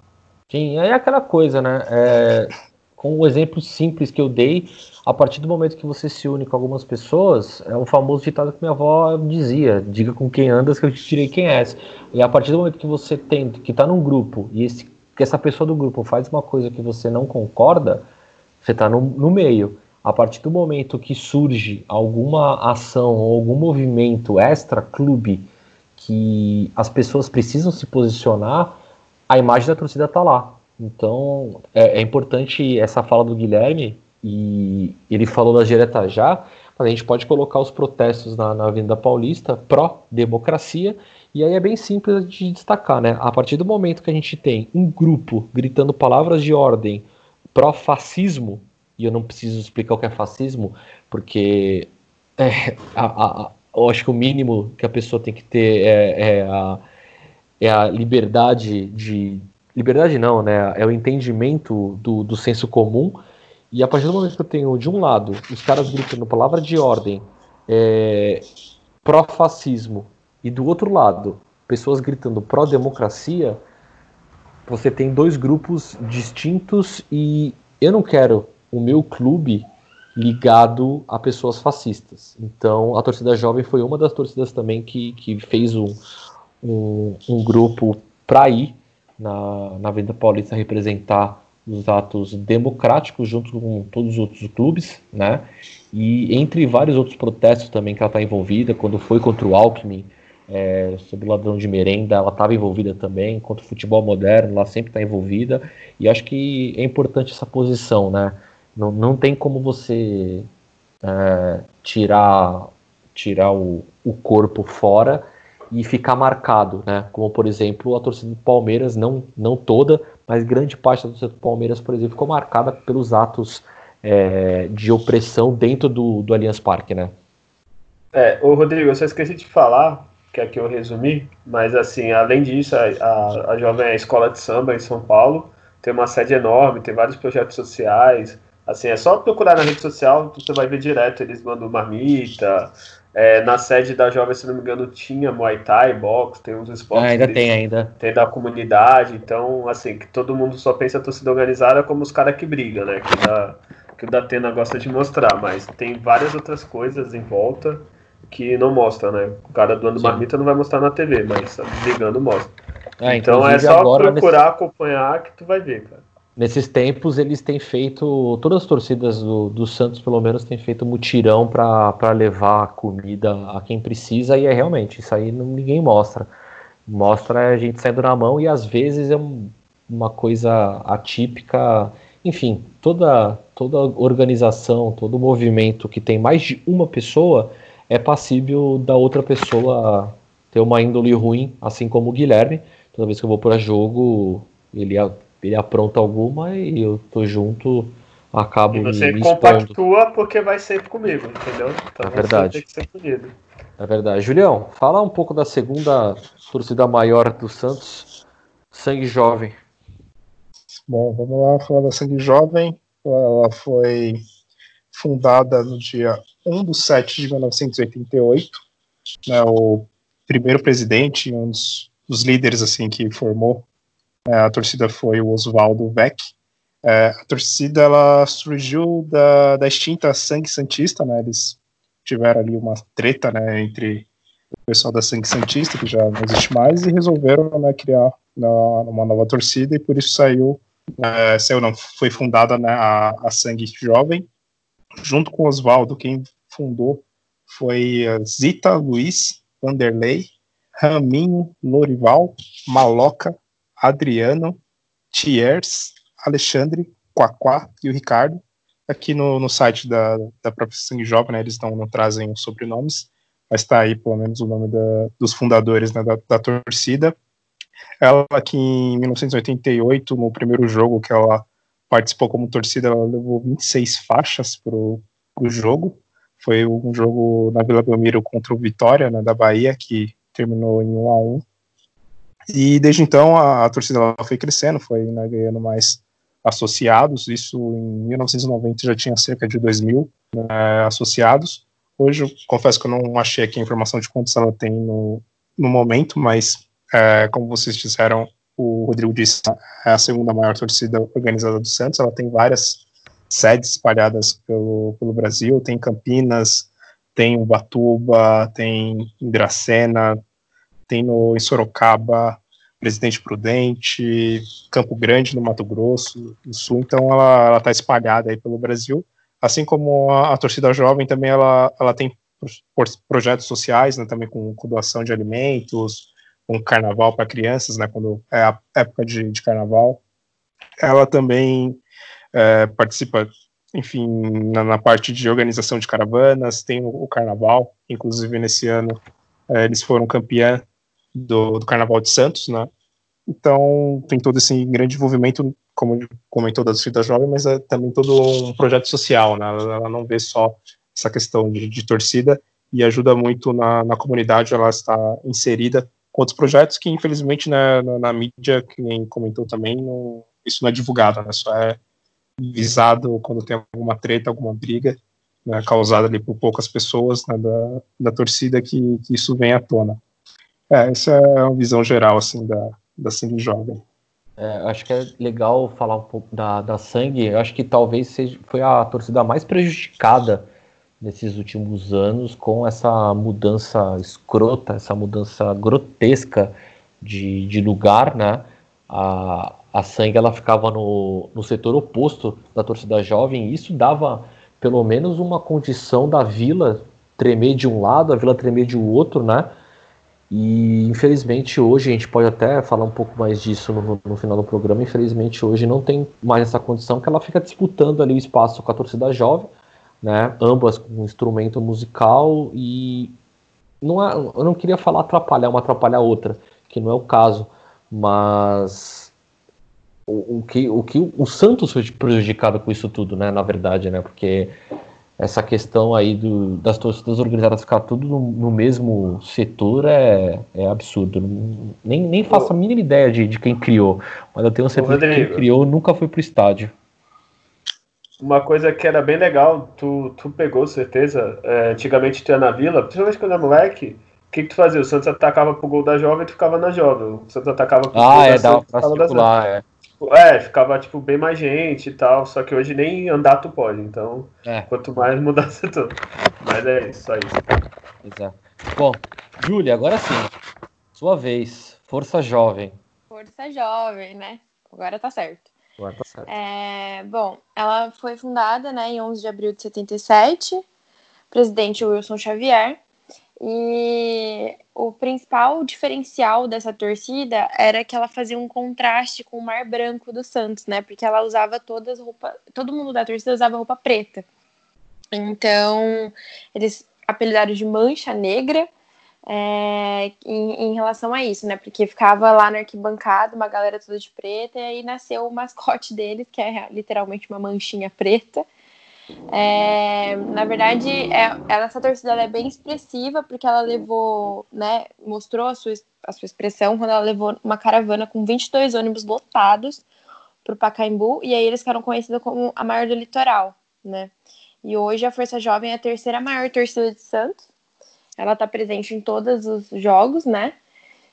Speaker 1: Sim, é aquela coisa, né? É, com o exemplo simples que eu dei, a partir do momento que você se une com algumas pessoas, é o famoso ditado que minha avó dizia: diga com quem andas que eu te direi quem és. E a partir do momento que você tem, que está num grupo, e esse, que essa pessoa do grupo faz uma coisa que você não concorda, você está no, no meio. A partir do momento que surge alguma ação ou algum movimento extra-clube que as pessoas precisam se posicionar, a imagem da torcida está lá. Então, é, é, importante essa fala do Guilherme, e ele falou das diretas já, mas a gente pode colocar os protestos na, na Avenida Paulista pró-democracia, e aí é bem simples de destacar, né? A partir do momento que a gente tem um grupo gritando palavras de ordem pró-fascismo, e eu não preciso explicar o que é fascismo, porque é, a, a, eu acho que o mínimo que a pessoa tem que ter é, é a, é a liberdade de, liberdade não, né? É o entendimento do, do senso comum. E a partir do momento que eu tenho, de um lado, os caras gritando palavra de ordem, é, pró-fascismo, e do outro lado, pessoas gritando pró-democracia, você tem dois grupos distintos e eu não quero o meu clube ligado a pessoas fascistas. Então, a torcida jovem foi uma das torcidas também que, que fez um, um, um grupo para ir na, na Avenida Paulista representar os atos democráticos junto com todos os outros clubes, né? E entre vários outros protestos também que ela está envolvida, quando foi contra o Alckmin, é, sobre o ladrão de merenda, ela estava envolvida também, contra o futebol moderno, ela sempre está envolvida, e acho que é importante essa posição, né? Não, não tem como você é, tirar, tirar o, o corpo fora e ficar marcado, né? Como por exemplo a torcida do Palmeiras, não, não toda, mas grande parte da torcida do Palmeiras, por exemplo, ficou marcada pelos atos é, de opressão dentro do, do Allianz Parque, né?
Speaker 3: É, o Rodrigo, eu só esqueci de falar, que aqui eu resumi, mas assim, além disso, a, a, a Jovem é a Escola de Samba em São Paulo, tem uma sede enorme, tem vários projetos sociais, assim, é só procurar na rede social, você vai ver direto, eles mandam marmita, é, na sede da Jovem, se não me engano, tinha Muay Thai, boxe, tem uns esportes.
Speaker 1: Ah, ainda tem, ainda.
Speaker 3: Tem da comunidade, então, assim, que todo mundo só pensa a torcida organizada como os caras que brigam, né? Que, da, que o Datena gosta de mostrar, mas tem várias outras coisas em volta que não mostra, né? O cara doando Sim. marmita não vai mostrar na TV, mas brigando mostra. É, então é só procurar nesse... acompanhar que tu vai ver, cara.
Speaker 1: Nesses tempos eles têm feito, todas as torcidas do, do Santos pelo menos têm feito mutirão para levar comida a quem precisa e é realmente, isso aí não, ninguém mostra. Mostra a gente saindo na mão e às vezes é um, uma coisa atípica, enfim, toda, toda organização, todo movimento que tem mais de uma pessoa é passível da outra pessoa ter uma índole ruim, assim como o Guilherme. Toda vez que eu vou para jogo, ele, ele apronta alguma e eu tô junto, acabo
Speaker 3: e você me compactua porque vai sempre comigo, entendeu?
Speaker 1: Então é verdade. É verdade. Julião, fala um pouco da segunda torcida maior do Santos, Sangue Jovem.
Speaker 4: Bom, vamos lá falar da Sangue Jovem. Ela foi fundada no dia 1 de 7 de 1988. Né, o primeiro presidente, um dos, dos líderes assim que formou a torcida foi o Oswaldo Beck. É, a torcida ela surgiu da, da extinta Sangue Santista, né? Eles tiveram ali uma treta, né, entre o pessoal da Sangue Santista, que já não existe mais, e resolveram né, criar na, uma nova torcida e por isso saiu, é, saiu não, foi fundada né, a, a Sangue Jovem, junto com Oswaldo, quem fundou foi Zita Luiz Vanderlei, Raminho, Lorival, Maloca, Adriano, Thiers, Alexandre, Quaquá e o Ricardo. Aqui no, no site da, da própria Sangue Jovem, né, eles não, não trazem os sobrenomes, mas está aí pelo menos o nome da, dos fundadores né, da, da torcida. Ela aqui em 1988, no primeiro jogo que ela participou como torcida, ela levou 26 faixas para o jogo. Foi um jogo na Vila Belmiro contra o Vitória, né, da Bahia, que terminou em 1 a 1 E desde então a, a torcida foi crescendo, foi né, ganhando mais associados. Isso em 1990 já tinha cerca de 2 mil né, associados. Hoje eu confesso que eu não achei aqui a informação de quantos ela tem no, no momento, mas é, como vocês disseram, o Rodrigo disse, é a segunda maior torcida organizada do Santos. Ela tem várias sedes espalhadas pelo, pelo Brasil, tem Campinas, tem Ubatuba, tem Dracena, tem no, em Sorocaba, Presidente Prudente, Campo Grande, no Mato Grosso do Sul, então ela está espalhada aí pelo Brasil, assim como a, a, torcida jovem também ela, ela tem projetos sociais, né, também com, com doação de alimentos, com carnaval para crianças, né, quando é a época de, de carnaval. Ela também é, participa, enfim, na, na, parte de organização de caravanas, tem o, o carnaval, inclusive nesse ano é, eles foram campeã do, do, Carnaval de Santos, né? Então tem todo esse grande envolvimento, como comentou da Torcida Jovem, mas é também todo um projeto social, né? Ela, não vê só essa questão de, de torcida e ajuda muito na, na comunidade, ela está inserida com outros projetos que infelizmente né, na, na, mídia, que nem comentou também, não, isso não é divulgado, né? Só é visado quando tem alguma treta, alguma briga né, causada ali por poucas pessoas né, da, da torcida que, que, isso vem à tona. É, essa é uma visão geral assim da, da sangue jovem.
Speaker 1: É, acho que é legal falar um pouco da, da sangue. Eu acho que talvez seja, foi a torcida mais prejudicada nesses últimos anos com essa mudança escrota, essa mudança grotesca de, de lugar, né? A, a sangue ela ficava no, no setor oposto da torcida jovem, e isso dava pelo menos uma condição da vila tremer de um lado, a vila tremer de outro, né? E infelizmente hoje, a gente pode até falar um pouco mais disso no, no, final do programa, infelizmente hoje não tem mais essa condição que ela fica disputando ali o espaço com a torcida jovem, né? Ambas com um instrumento musical e não é, eu não queria falar atrapalhar uma atrapalhar outra, que não é o caso, mas o, o, que, o que o Santos foi prejudicado com isso tudo, né? Na verdade, né? Porque essa questão aí do, das torcidas organizadas ficar tudo no, no mesmo setor é, é absurdo. Nem, nem faço a mínima ideia de, de quem criou, mas eu tenho certeza que quem criou nunca foi pro estádio.
Speaker 3: Uma coisa que era bem legal, tu, tu pegou certeza, é, antigamente tu ia na vila, principalmente quando era moleque, o que, que tu fazia? O Santos atacava pro gol da jovem e tu ficava na jovem. O Santos atacava pro
Speaker 1: ah, gol é, da Santos, pra circular, é.
Speaker 3: É, ficava, tipo, bem mais gente e tal, só que hoje nem andar tu pode, então é. quanto mais mudança tu. Mas é isso, só isso.
Speaker 1: Exato. Bom, Júlia, agora sim, sua vez, Força Jovem.
Speaker 2: Força Jovem, né? Agora tá certo.
Speaker 1: Agora tá certo.
Speaker 2: É, bom, ela foi fundada né, em 11 de abril de 77, presidente Wilson Xavier, e o principal diferencial dessa torcida era que ela fazia um contraste com o mar branco do Santos, né? Porque ela usava todas roupas, todo mundo da torcida usava roupa preta. Então, eles apelidaram de Mancha Negra é, em, em, relação a isso, né? Porque ficava lá na arquibancada uma galera toda de preta, e aí nasceu o mascote deles, que é literalmente uma manchinha preta. É, na verdade, é, essa torcida é bem expressiva, porque ela levou, né, mostrou a sua, a sua expressão quando ela levou uma caravana com 22 ônibus lotados para o Pacaembu, e aí eles ficaram conhecidos como a maior do litoral, né? E hoje a Força Jovem é a terceira maior torcida de Santos, ela está presente em todos os jogos, né?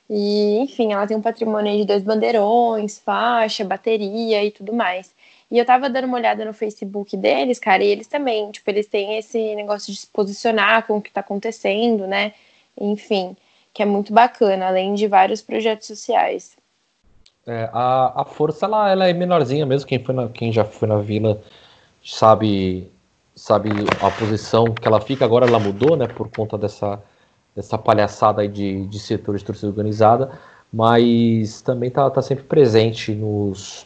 Speaker 2: E, enfim, ela tem um patrimônio de dois bandeirões, faixa, bateria e tudo mais. E eu tava dando uma olhada no Facebook deles, cara, e eles também, tipo, eles têm esse negócio de se posicionar com o que tá acontecendo, né? Enfim, que é muito bacana, além de vários projetos sociais.
Speaker 1: É, a, a força, ela, ela é menorzinha mesmo, quem, foi na, quem já foi na vila sabe sabe a posição que ela fica, agora ela mudou, né, por conta dessa, dessa palhaçada aí de, de setor de torcida organizada, mas também tá, tá sempre presente nos,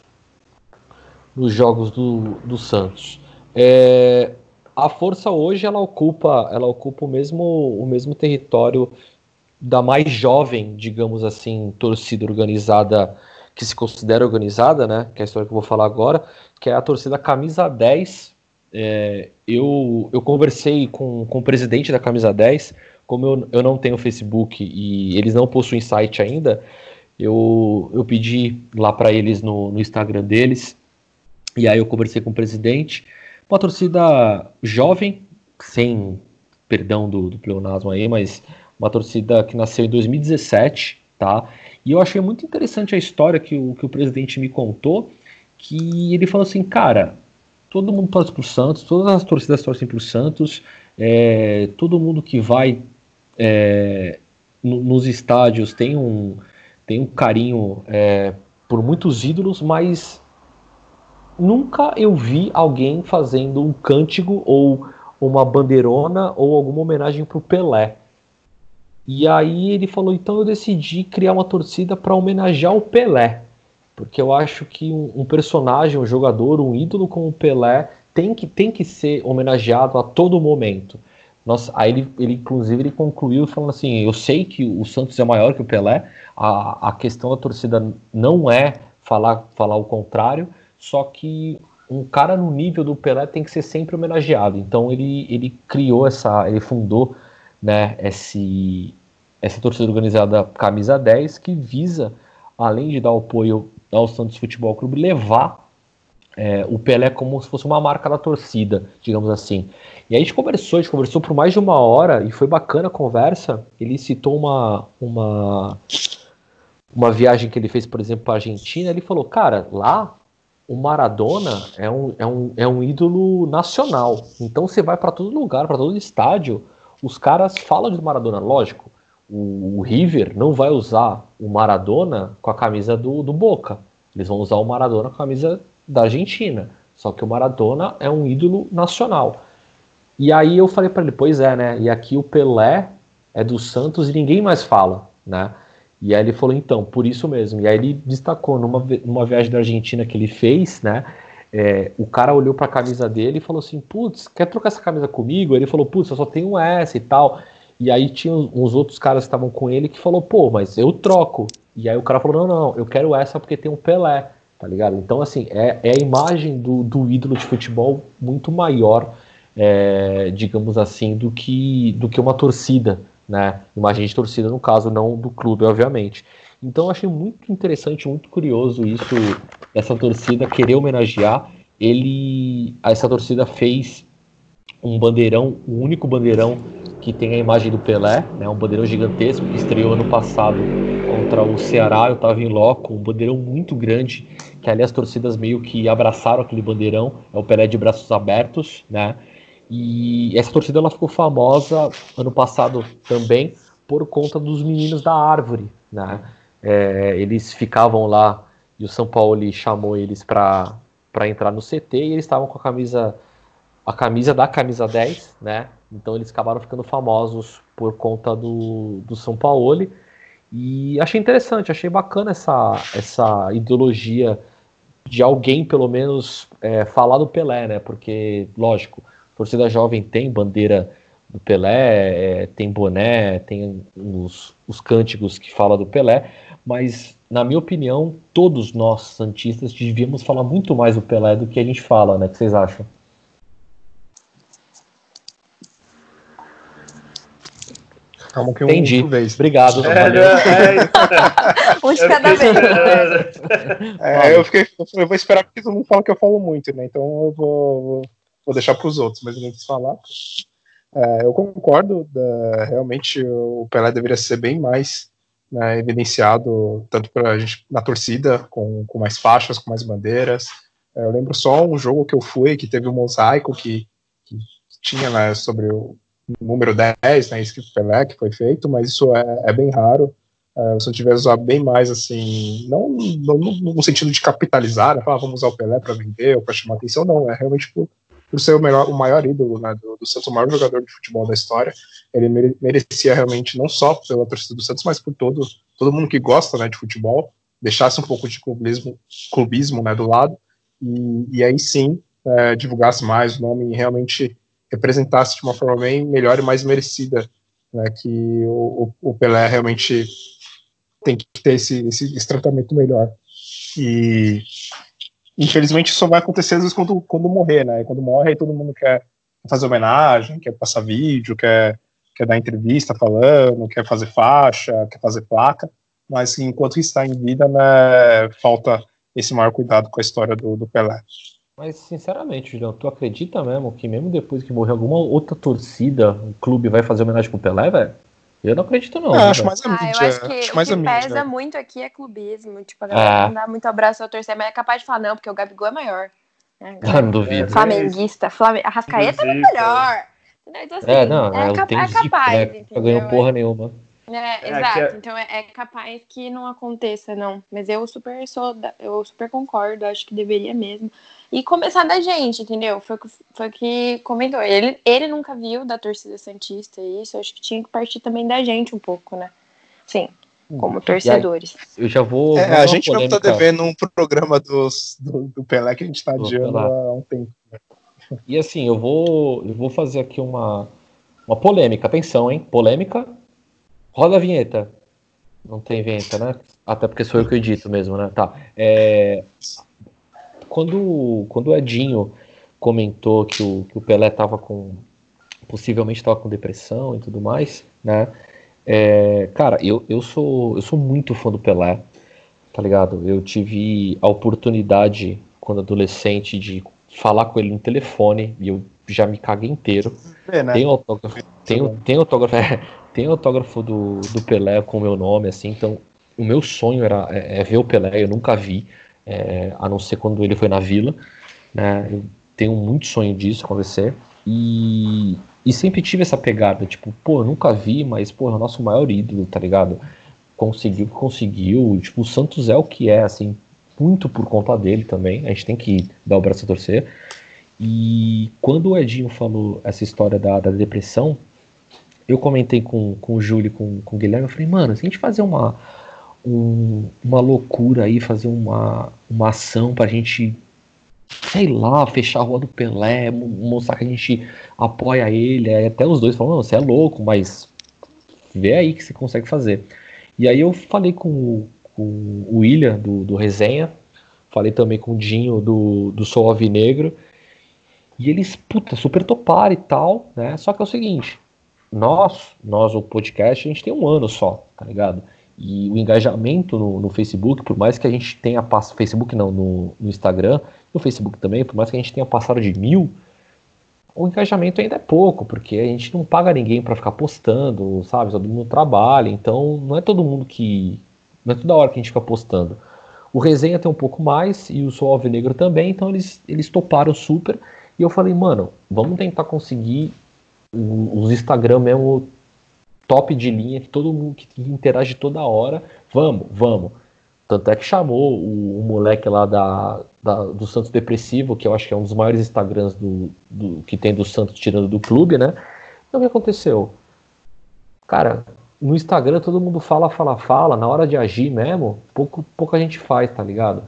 Speaker 1: nos jogos do, do Santos. É, a força hoje ela ocupa, ela ocupa o mesmo, o mesmo território da mais jovem, digamos assim, torcida organizada que se considera organizada, né? Que é a história que eu vou falar agora, que é a torcida camisa 10 é, eu, eu conversei com, com o presidente da Camisa 10, como eu, eu não tenho Facebook e eles não possuem site ainda, eu, eu pedi lá para eles no, no Instagram deles, e aí eu conversei com o presidente, uma torcida jovem, sem perdão do, do pleonasmo aí, mas uma torcida que nasceu em 2017, tá? E eu achei muito interessante a história que o, que o presidente me contou, que ele falou assim, cara, todo mundo torce pro Santos, todas as torcidas torcem pro Santos, é, todo mundo que vai é, no, nos estádios tem um, tem um carinho é, por muitos ídolos, mas nunca eu vi alguém fazendo um cântico ou uma bandeirona ou alguma homenagem pro Pelé. E aí ele falou, então eu decidi criar uma torcida para homenagear o Pelé porque eu acho que um, um, personagem, um jogador, um ídolo como o Pelé tem que, tem que ser homenageado a todo momento. Nossa, aí ele, ele, inclusive, ele concluiu falando assim: eu sei que o Santos é maior que o Pelé, a, a questão da torcida não é falar, falar o contrário, só que um cara no nível do Pelé tem que ser sempre homenageado. Então ele, ele criou essa, ele fundou né, esse, essa torcida organizada Camisa 10 que visa, além de dar apoio ao Santos Futebol Clube levar é, o Pelé como se fosse uma marca da torcida, digamos assim. E aí a gente conversou, a gente conversou por mais de uma hora e foi bacana a conversa. Ele citou uma, uma, uma viagem que ele fez, por exemplo, para a Argentina. Ele falou, cara, lá o Maradona é um, é um, é um ídolo nacional. Então você vai para todo lugar, para todo estádio, os caras falam de Maradona, lógico o, River não vai usar o Maradona com a camisa do, do Boca. Eles vão usar o Maradona com a camisa da Argentina. Só que o Maradona é um ídolo nacional. E aí eu falei para ele, pois é, né? E aqui o Pelé é do Santos e ninguém mais fala, né? E aí ele falou, então, por isso mesmo. E aí ele destacou numa, numa viagem da Argentina que ele fez, né? É, o cara olhou para a camisa dele e falou assim, putz, quer trocar essa camisa comigo? Ele falou, putz, eu só tenho essa e tal. E aí tinha uns outros caras que estavam com ele que falou, pô, mas eu troco. E aí o cara falou, não, não, eu quero essa porque tem um Pelé, tá ligado? Então, assim, é, é a imagem do, do ídolo de futebol muito maior, é, digamos assim, do que, do que uma torcida, né? Imagem de torcida, no caso, não do clube, obviamente. Então eu achei muito interessante, muito curioso isso, essa torcida querer homenagear. Ele, essa torcida fez um bandeirão, o único bandeirão que tem a imagem do Pelé, né, um bandeirão gigantesco que estreou ano passado contra o Ceará, eu estava em loco, um bandeirão muito grande, que ali as torcidas meio que abraçaram aquele bandeirão, é o Pelé de braços abertos, né, e essa torcida ela ficou famosa ano passado também por conta dos meninos da árvore, né, é, eles ficavam lá e o São Paulo chamou eles para entrar no CT e eles estavam com a camisa a camisa da camisa 10, né? Então eles acabaram ficando famosos por conta do, do São Paulo. E achei interessante, achei bacana essa, essa ideologia de alguém, pelo menos, é, falar do Pelé, né? Porque, lógico, torcida jovem tem bandeira do Pelé, é, tem boné, tem os, os cânticos que fala do Pelé, mas, na minha opinião, todos nós, Santistas, devíamos falar muito mais do Pelé do que a gente fala, né? O que vocês acham?
Speaker 4: Calma que um
Speaker 1: Entendi.
Speaker 4: vez.
Speaker 1: Obrigado.
Speaker 3: É,
Speaker 1: valeu.
Speaker 3: é, é,
Speaker 2: Um de
Speaker 3: eu
Speaker 2: cada vez.
Speaker 3: esperando.
Speaker 4: É, eu, fiquei, eu falei, vou esperar porque todo mundo fala que eu falo muito, né? Então eu vou, vou, vou deixar para os outros, mas eu nem quis falar. É, eu concordo, da- realmente o Pelé deveria ser bem mais né, evidenciado, tanto pra gente na torcida, com, com mais faixas, com mais bandeiras. É, eu lembro só um jogo que eu fui, que teve um mosaico que, que tinha né, sobre o número 10, né, escrito Pelé, que foi feito, mas isso é, é bem raro. É, se eu tivesse usar bem mais assim, não, não- não no sentido de capitalizar, né, falar vamos usar o Pelé para vender ou para chamar atenção, não, é realmente por, por ser o, melhor, o maior ídolo né, do, do Santos, o maior jogador de futebol da história. Ele mere- merecia realmente, não só pela torcida do Santos, mas por todo, todo mundo que gosta né, de futebol, deixasse um pouco de clubismo, clubismo né, do lado, e, e aí sim é, divulgasse mais o nome e realmente representasse de uma forma bem melhor e mais merecida né, que o, o- o Pelé realmente tem que ter esse, esse, esse tratamento melhor. E infelizmente só vai acontecer às vezes quando, quando morrer, né? Quando morre, aí todo mundo quer fazer homenagem, quer passar vídeo, quer, quer dar entrevista falando, quer fazer faixa, quer fazer placa, mas enquanto está em vida, né, falta esse maior cuidado com a história do, do Pelé.
Speaker 1: Mas, sinceramente, Julião, tu acredita mesmo que mesmo depois que morrer alguma outra torcida, um clube vai fazer homenagem pro Pelé, velho? Eu não acredito, não.
Speaker 4: Eu
Speaker 1: né,
Speaker 4: acho mais a
Speaker 2: Ah, eu
Speaker 4: mídia.
Speaker 2: acho que
Speaker 4: acho
Speaker 2: o
Speaker 4: mais
Speaker 2: que
Speaker 4: a mídia.
Speaker 2: pesa muito aqui é clubismo. Tipo, a galera
Speaker 1: É.
Speaker 2: não dá muito abraço ao torcer, mas é capaz de falar, não, porque o Gabigol é maior. Né?
Speaker 1: Ah, não duvido.
Speaker 2: Flamenguista, Flamengo, a Rascaeta é melhor. Então, assim,
Speaker 1: É, não,
Speaker 2: é,
Speaker 1: é,
Speaker 2: capa-
Speaker 1: tem
Speaker 2: é
Speaker 1: Zico,
Speaker 2: capaz,
Speaker 1: né?
Speaker 2: entendeu?
Speaker 1: Não ganhou porra nenhuma.
Speaker 2: É,
Speaker 3: É,
Speaker 2: exato.
Speaker 3: que é-
Speaker 2: Então é, é capaz que não aconteça, não. Mas eu super sou, da- eu super concordo, acho que deveria mesmo. E começar da gente, entendeu? Foi o que, foi que comentou. Ele, ele nunca viu da torcida Santista isso, acho que tinha que partir também da gente um pouco, né? Sim, como torcedores.
Speaker 1: Eu já vou.
Speaker 4: É, a gente não tá
Speaker 1: polêmica.
Speaker 4: devendo um programa dos, do, do Pelé que a gente tá
Speaker 1: Do
Speaker 4: adiando há um tempo.
Speaker 1: E assim, eu vou, eu vou fazer aqui uma, uma polêmica. Atenção, hein? Polêmica. Roda a vinheta. Não tem vinheta, né? Até porque sou eu que edito mesmo, né? Tá. É, quando, quando o Edinho comentou que o, que o Pelé tava com. Possivelmente tava com depressão e tudo mais, né? É, cara, eu, eu, sou, eu sou muito fã do Pelé, tá ligado? Eu tive a oportunidade, quando adolescente, de falar com ele no telefone e eu já me caguei inteiro.
Speaker 4: É, né?
Speaker 1: Tem autógrafo, tem, tem autógrafo, é, tem autógrafo do, do Pelé com o meu nome, assim, então o meu sonho era é, é ver o Pelé, eu nunca vi, é, a não ser quando ele foi na vila, né? Eu tenho muito sonho disso acontecer e, e sempre tive essa pegada, tipo, pô, nunca vi, mas pô, é o nosso maior ídolo, tá ligado? Conseguiu que conseguiu, tipo, o Santos é o que é, assim, muito por conta dele também, a gente tem que dar o braço a torcer. E quando o Edinho falou essa história da, da depressão, eu comentei com, com o Júlio, com, com o Guilherme, eu falei, mano, se a gente fazer uma, um- uma loucura aí, fazer uma, uma ação pra gente, sei lá, fechar a rua do Pelé, mo- mostrar que a gente apoia ele, aí até os dois falaram, não, você é louco, mas vê aí que você consegue fazer. E aí eu falei com, o- com o William, do, do Resenha, falei também com o Dinho, do, do Sol Alvinegro, e eles, puta, super toparam e tal, né? Só que é o seguinte, nós, nós, o podcast, a gente tem um ano só, tá ligado? E o engajamento no, no Facebook, por mais que a gente tenha passado, Facebook não, no, no Instagram, no Facebook também, por mais que a gente tenha passado de mil, o engajamento ainda é pouco, porque a gente não paga ninguém pra ficar postando, sabe? Todo mundo trabalha, então não é todo mundo que. Não é toda hora que a gente fica postando. O Resenha tem um pouco mais e o Sou Alvinegro também, então eles, eles toparam super. E eu falei, mano, vamos tentar conseguir os Instagram mesmo top de linha, que todo mundo que interage toda hora. Vamos, vamos. Tanto é que chamou o, o moleque lá da, da, do Santos Depressivo, que eu acho que é um dos maiores Instagrams do, do que tem do Santos tirando do clube, né? Então o que aconteceu? Cara, no Instagram todo mundo fala, fala, fala, na hora de agir mesmo, pouco, pouca gente faz, tá ligado?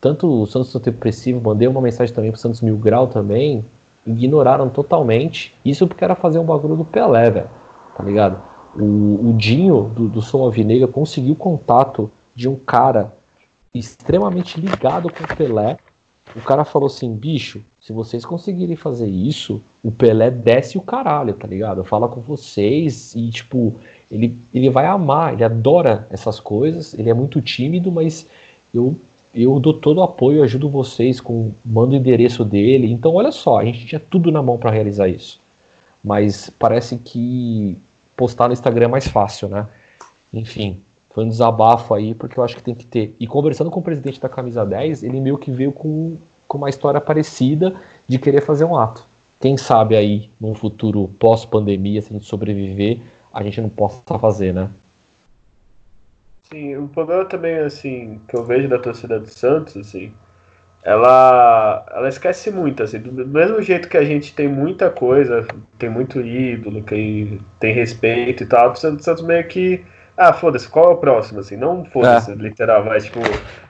Speaker 1: Tanto o Santos Depressivo, mandei uma mensagem também pro Santos Mil Grau também, ignoraram totalmente. Isso porque era fazer um bagulho do Pelé, velho, tá ligado? O, o Dinho, do, do Som Alvinegra, conseguiu contato de um cara extremamente ligado com o Pelé. O cara falou assim: bicho, se vocês conseguirem fazer isso, o Pelé desce o caralho, tá ligado? Fala com vocês e, tipo, ele, ele vai amar, ele adora essas coisas, ele é muito tímido, mas eu, eu dou todo o apoio, ajudo vocês, com mando o endereço dele. Então, olha só, a gente tinha tudo na mão para realizar isso. Mas parece que postar no Instagram é mais fácil, né? Enfim, foi um desabafo aí, porque eu acho que tem que ter. E conversando com o presidente da Camisa 10, ele meio que veio com, com uma história parecida de querer fazer um ato. Quem sabe aí, num futuro pós-pandemia, se a gente sobreviver, a gente não possa fazer, né?
Speaker 3: Sim, o problema também, assim, que eu vejo da torcida do Santos, assim, ela, ela esquece muito, assim, do mesmo jeito que a gente tem muita coisa, tem muito ídolo, que tem respeito e tal, o Santos meio que ah, foda-se, qual é o próximo, assim, não foda-se, é. literal, mas, tipo,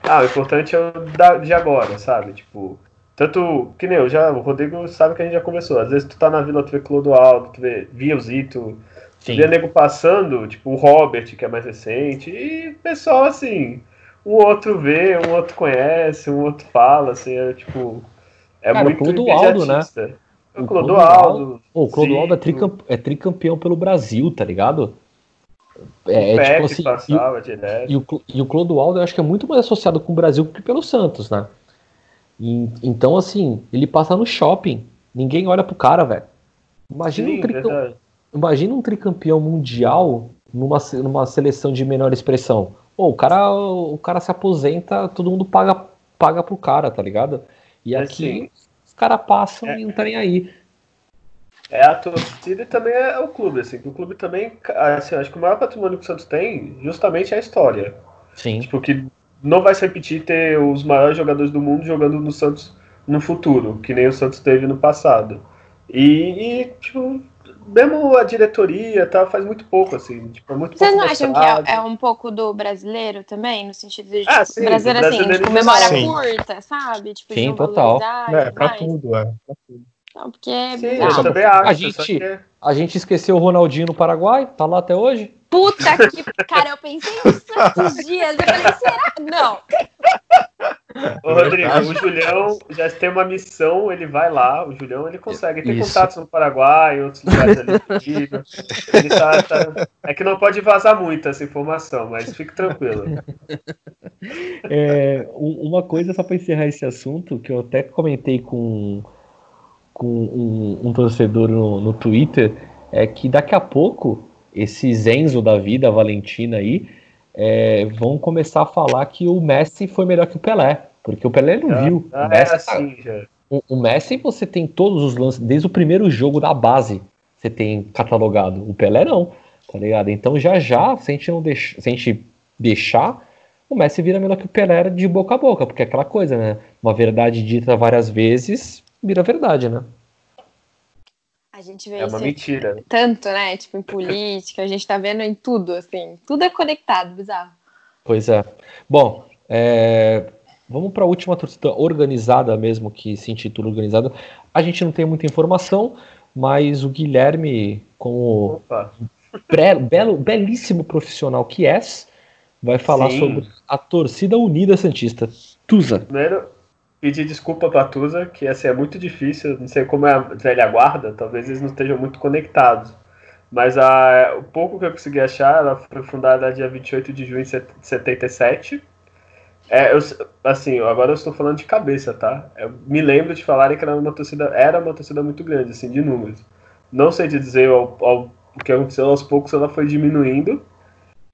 Speaker 3: ah, o importante é o de agora, sabe, tipo, tanto, que nem eu, já, o Rodrigo sabe que a gente já conversou, às vezes tu tá na vila, tu vê Clodoaldo, tu vê, via o Zito, tu vê nego passando, tipo, o Robert, que é mais recente, e pessoal, assim, um outro vê, um outro conhece, um outro fala, assim, é, tipo, é
Speaker 1: Cara,
Speaker 3: muito
Speaker 1: o Clodoaldo, né?
Speaker 3: O Clodoaldo.
Speaker 1: O Clodoaldo é, tricamp é tricampeão pelo Brasil, tá ligado?
Speaker 3: É, é tipo assim, passava
Speaker 1: e. E o, e o Clodoaldo eu acho que é muito mais associado com o Brasil que pelo Santos, né? E, então, assim, ele passa no shopping, ninguém olha pro cara, velho. Imagina, um tricam... Imagina um tricampeão mundial numa, numa seleção de menor expressão. Pô, o cara, o cara se aposenta, todo mundo paga, paga pro cara, tá ligado? E aqui assim, os caras passam é, e não tá nem aí
Speaker 3: é a torcida e também é o clube, assim, o clube também, assim, acho que o maior patrimônio que o Santos tem justamente é a história.
Speaker 1: Sim.
Speaker 3: Tipo, que não vai se repetir ter os maiores jogadores do mundo jogando no Santos no futuro, que nem o Santos teve no passado. E, e tipo, mesmo a diretoria tá, faz muito pouco, assim. Tipo, é muito
Speaker 2: Vocês não
Speaker 3: acham
Speaker 2: que é, é, um pouco do brasileiro também? No sentido de ah, sim, brasileiro, assim, tipo, memória sim. curta, sabe? Tipo,
Speaker 1: sim, total.
Speaker 4: É, pra tudo, é. Pra tudo.
Speaker 2: Não, porque é
Speaker 3: Sim, eu também acho,
Speaker 1: a gente, que... a gente esqueceu o Ronaldinho no Paraguai, tá lá até hoje.
Speaker 2: Puta que. Cara, eu pensei nisso esses dias. Eu falei, será? Não.
Speaker 3: Ô, Rodrigo, o Julião já tem uma missão, ele vai lá, o Julião ele consegue ter Isso. contatos no Paraguai, em outros lugares ali. ele tá, tá, é que não pode vazar muito essa informação, mas fique tranquilo.
Speaker 1: É, uma coisa só para encerrar esse assunto, que eu até comentei com com um, um torcedor no, no, Twitter é que daqui a pouco esses Enzo da vida, a Valentina aí, é, vão começar a falar que o Messi foi melhor que o Pelé, porque o Pelé não ah, viu.
Speaker 3: Ah,
Speaker 1: o, Messi,
Speaker 3: é assim, já.
Speaker 1: O, o, Messi você tem todos os lances, desde o primeiro jogo da base você tem catalogado. O Pelé não, tá ligado? Então já já, se a gente, não deixa, se a gente deixar, o Messi vira melhor que o Pelé de boca a boca, porque é aquela coisa, né? Uma verdade dita várias vezes vira verdade, né?
Speaker 2: A gente vê
Speaker 3: é uma mentira.
Speaker 2: tanto, né? Tipo, em política, a gente tá vendo em tudo, assim. Tudo é conectado, bizarro.
Speaker 1: Pois é. Bom, é... vamos para a última torcida organizada mesmo, que se intitula organizada. A gente não tem muita informação, mas o Guilherme, como pré, belo, belíssimo profissional que é, vai falar Sim. sobre a torcida unida Santista. Tusa.
Speaker 3: Primeiro, pedir desculpa pra Tusa, que assim, é muito difícil, não sei como é a velha guarda, talvez eles não estejam muito conectados. Mas a, o pouco que eu consegui achar, ela foi fundada dia 28 de junho de 77. É, eu, assim, agora eu estou falando de cabeça, tá? Eu me lembro de falarem que era uma torcida, era uma torcida muito grande, assim, de números. Não sei dizer ao, ao, o que aconteceu, aos poucos ela foi diminuindo,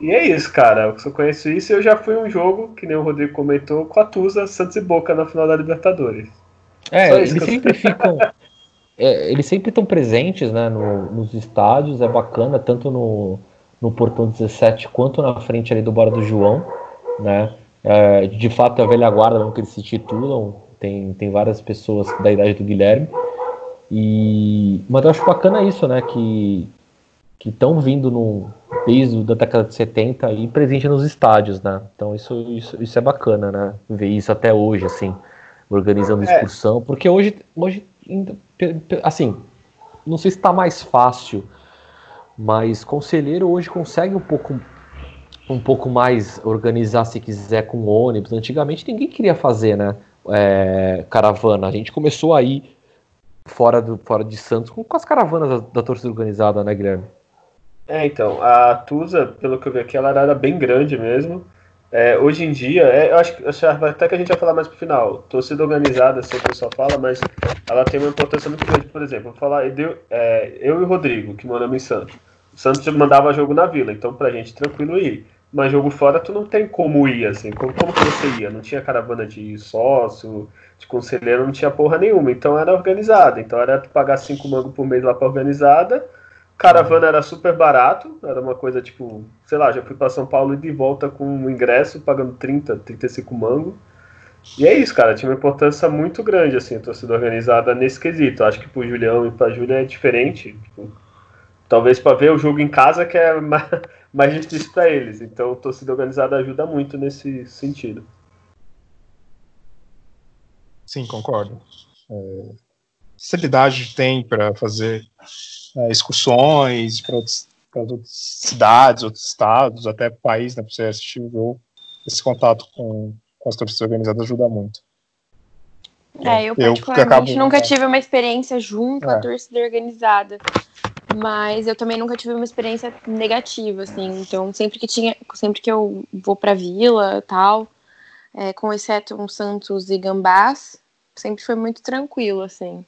Speaker 3: e é isso, cara. Eu só conheço isso e eu já fui um jogo, que nem o Rodrigo comentou, com a Tusa, Santos e Boca na final da Libertadores.
Speaker 1: É, eles sempre ficam. É, eles sempre estão presentes né, no, nos estádios, é bacana, tanto no, no portão 17 quanto na frente ali do Bora do João, né? É, de fato, é a velha guarda, como que eles se titulam, tem, tem várias pessoas da idade do Guilherme. E, mas eu acho bacana isso, né? Que estão vindo no, desde da década de 70 e presente nos estádios, né? Então isso, isso, isso é bacana, né? Ver isso até hoje, assim, organizando é. excursão, porque hoje, hoje, assim, não sei se está mais fácil, mas conselheiro hoje consegue um pouco um pouco mais organizar se quiser com ônibus. Antigamente ninguém queria fazer, né? É, caravana. A gente começou aí fora, do, fora de Santos com, com as caravanas da, da, torcida organizada, né, Guilherme?
Speaker 3: É, então, a Tusa, pelo que eu vi aqui, ela era bem grande mesmo. É, hoje em dia, é, eu acho, acho até que a gente vai falar mais pro final. Torcida organizada, assim o pessoal fala, mas ela tem uma importância muito grande. Por exemplo, vou falar, eu, é, eu e o Rodrigo, que moramos em Santos. O Santos mandava jogo na vila, então pra gente tranquilo ir. Mas jogo fora tu não tem como ir, assim. Como, como que você ia? Não tinha caravana de sócio, de conselheiro, não tinha porra nenhuma. Então era organizada. Então era tu pagar cinco mangos por mês lá pra organizada Caravana era super barato, era uma coisa tipo, sei lá, já fui para São Paulo e de volta com um ingresso pagando 30, 35 mango. E é isso, cara, tinha uma importância muito grande, assim, a torcida organizada nesse quesito. Acho que pro Julião e pra Júlia é diferente. Tipo, talvez para ver o jogo em casa que é mais, mais difícil para eles. Então, torcida organizada ajuda muito nesse sentido.
Speaker 4: Sim, concordo. É, facilidade tem para fazer é, excursões para outras, outras cidades, outros estados, até país, né, para você assistir o jogo. Esse contato com, com as torcidas organizadas ajuda muito.
Speaker 2: É, eu particularmente eu acabo... nunca tive uma experiência junto é. à torcida organizada, mas eu também nunca tive uma experiência negativa, assim. Então, sempre que tinha, sempre que eu vou para vila, tal, é, com exceto um Santos e Gambás, sempre foi muito tranquilo, assim.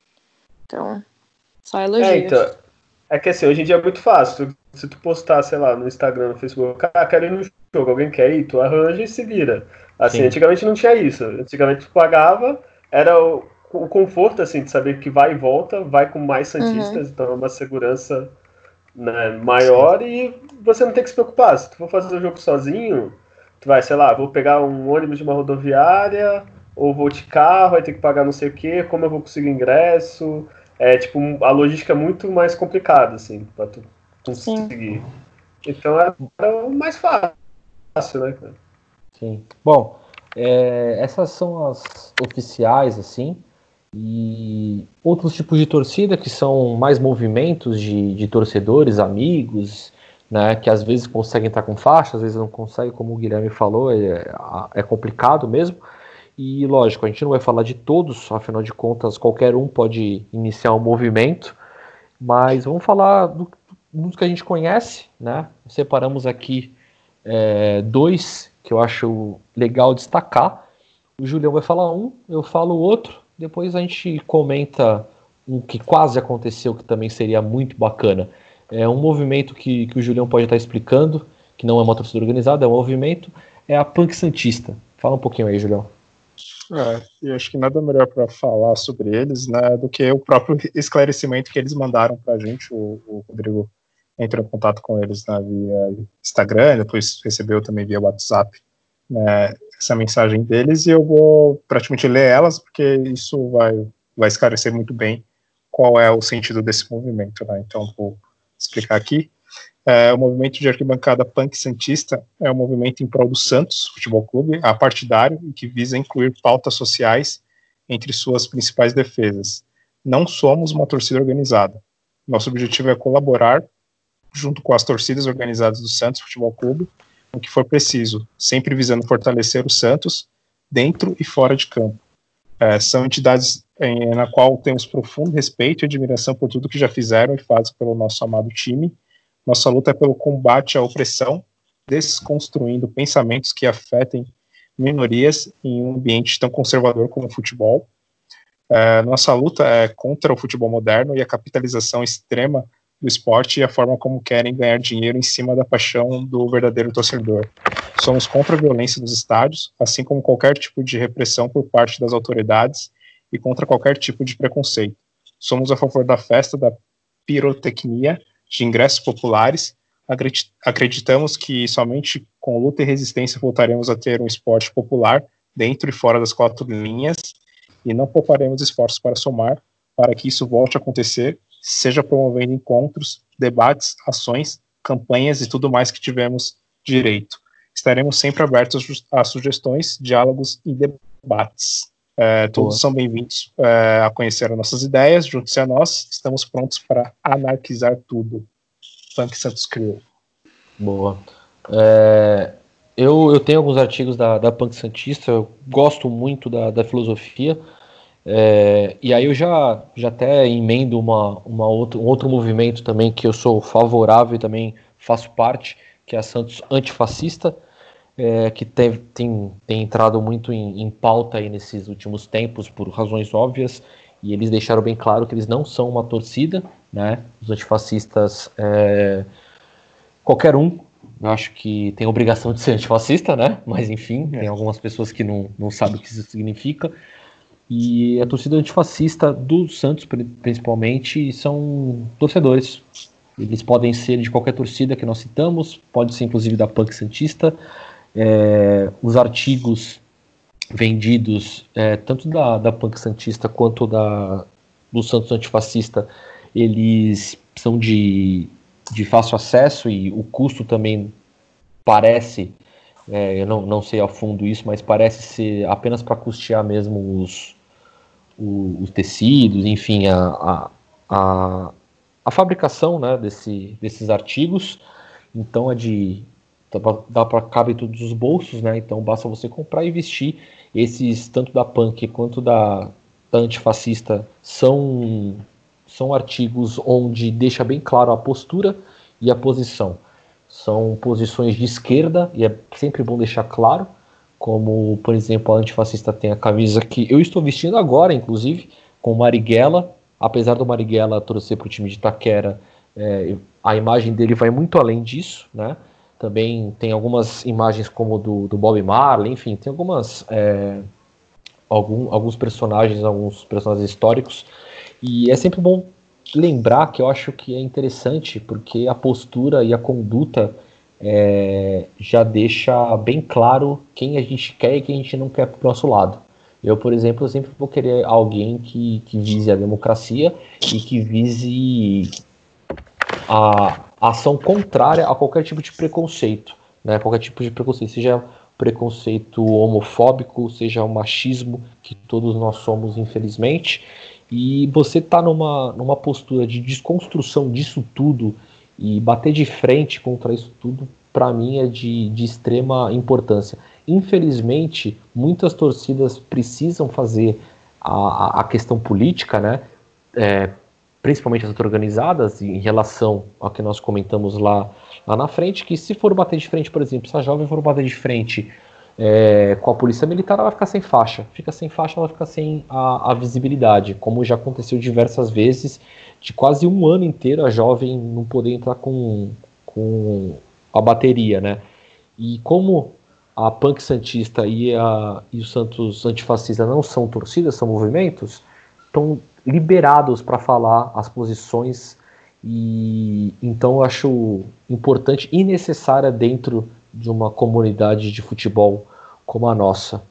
Speaker 2: Então, só elogios.
Speaker 3: É, então, é que assim, hoje em dia é muito fácil. Se tu postar, sei lá, no Instagram, no Facebook, ah, quero ir no jogo, alguém quer ir, tu arranja e se vira. Assim, Sim. antigamente não tinha isso. Antigamente tu pagava, era o, o, conforto, assim, de saber que vai e volta, vai com mais Santistas, uhum. então é uma segurança né, maior Sim. e você não tem que se preocupar. Se tu for fazer o jogo sozinho, tu vai, sei lá, vou pegar um ônibus de uma rodoviária, ou vou de carro, vai ter que pagar não sei o que, como eu vou conseguir ingresso é tipo a logística é muito mais complicada, assim, para tu conseguir. Sim. Então é, o mais fácil, né, cara?
Speaker 1: Sim. Bom, é, essas são as oficiais, assim, e outros tipos de torcida que são mais movimentos de, de torcedores, amigos, né, que às vezes conseguem estar com faixa, às vezes não conseguem, como o Guilherme falou, é, é complicado mesmo. E lógico, a gente não vai falar de todos, afinal de contas, qualquer um pode iniciar um movimento, mas vamos falar do, dos que a gente conhece, né? Separamos aqui é, dois que eu acho legal destacar. O Julião vai falar um, eu falo o outro, depois a gente comenta um que quase aconteceu, que também seria muito bacana. É um movimento que, que o Julião pode estar explicando, que não é uma torcida organizada, é um movimento, é a Punk Santista. Fala um pouquinho aí, Julião.
Speaker 4: É, e acho que nada melhor para falar sobre eles, né, do que o próprio esclarecimento que eles mandaram para a gente. O, o, Rodrigo entrou em contato com eles né, via Instagram, depois recebeu também via WhatsApp né, essa mensagem deles, e eu vou praticamente ler elas, porque isso vai, vai esclarecer muito bem qual é o sentido desse movimento. Né, então, vou explicar aqui. É, o movimento de arquibancada punk santista é um movimento em prol do Santos Futebol Clube, apartidário, e que visa incluir pautas sociais entre suas principais defesas. Não somos uma torcida organizada. Nosso objetivo é colaborar junto com as torcidas organizadas do Santos Futebol Clube, no que for preciso, sempre visando fortalecer o Santos dentro e fora de campo. É, são entidades em, na qual temos profundo respeito e admiração por tudo que já fizeram e fazem pelo nosso amado time nossa luta é pelo combate à opressão, desconstruindo pensamentos que afetem minorias em um ambiente tão conservador como o futebol. É, nossa luta é contra o futebol moderno e a capitalização extrema do esporte e a forma como querem ganhar dinheiro em cima da paixão do verdadeiro torcedor. Somos contra a violência dos estádios, assim como qualquer tipo de repressão por parte das autoridades e contra qualquer tipo de preconceito. Somos a favor da festa da pirotecnia de ingressos populares, Acreditamos que somente com luta e resistência voltaremos a ter um esporte popular dentro e fora das quatro linhas e não pouparemos esforços para somar para que isso volte a acontecer, seja promovendo encontros, debates, ações, campanhas e tudo mais que tivemos direito. Estaremos sempre abertos a sugestões, diálogos e debates. É, todos são bem-vindos é, a conhecer as nossas ideias, junte-se a nós, estamos prontos para anarquizar tudo. Funk Santos criou.
Speaker 1: Boa. É, eu, eu tenho alguns artigos da, da Punk Santista, eu gosto muito da, da filosofia, é, e aí eu já, já até emendo uma, uma outra, um outro movimento também que eu sou favorável e também faço parte, que é a Santos Antifascista, é, que tem, tem, tem entrado muito em, em pauta aí nesses últimos tempos por razões óbvias, e eles deixaram bem claro que eles não são uma torcida, né? Os antifascistas, é, qualquer um, eu acho que tem obrigação de ser antifascista, né? Mas enfim, tem algumas pessoas que não, não sabem o que isso significa. E a torcida antifascista do Santos, principalmente, são torcedores. Eles podem ser de qualquer torcida que nós citamos, pode ser inclusive da Punk Santista, é, os artigos vendidos, é, tanto da, da Punk Santista quanto da, do Santos Antifascista, eles são de, de fácil acesso e o custo também parece, é, eu não, não sei a fundo isso, mas parece ser apenas para custear mesmo os, os, os, tecidos, enfim, a, a, a, a fabricação né, desse, desses artigos. Então é de dá para caber todos os bolsos, né? Então basta você comprar e vestir. Esses, tanto da punk quanto da, da antifascista, são, são artigos onde deixa bem claro a postura e a posição. São posições de esquerda, e é sempre bom deixar claro, como, por exemplo, a antifascista tem a camisa que eu estou vestindo agora, inclusive, com Marighella, apesar do Marighella torcer para o time de Taquera, é, a imagem dele vai muito além disso, né? Também tem algumas imagens como do, do Bob Marley, enfim, tem algumas é, algum, alguns personagens, alguns personagens históricos. E é sempre bom lembrar que eu acho que é interessante, porque a postura e a conduta é, já deixa bem claro quem a gente quer e quem a gente não quer para o nosso lado. Eu, por exemplo, sempre vou querer alguém que, que vise a democracia e que vise a, ação contrária a qualquer tipo de preconceito, né? Qualquer tipo de preconceito, seja preconceito homofóbico, seja o machismo que todos nós somos, infelizmente. E você tá numa, numa postura de desconstrução disso tudo e bater de frente contra isso tudo, para mim é de, de extrema importância. Infelizmente, muitas torcidas precisam fazer a, a questão política, né? É, principalmente as organizadas, em relação ao que nós comentamos lá, lá na frente, que se for bater de frente, por exemplo, se a jovem for bater de frente é, com a polícia militar, ela vai ficar sem faixa. Fica sem faixa, ela fica sem a, a, visibilidade, como já aconteceu diversas vezes, de quase um ano inteiro a jovem não poder entrar com, com a bateria, né? E como a Punk Santista e, a, e o Santos Antifascista não são torcidas, são movimentos, então liberados para falar as posições e então eu acho importante e necessária dentro de uma comunidade de futebol como a nossa.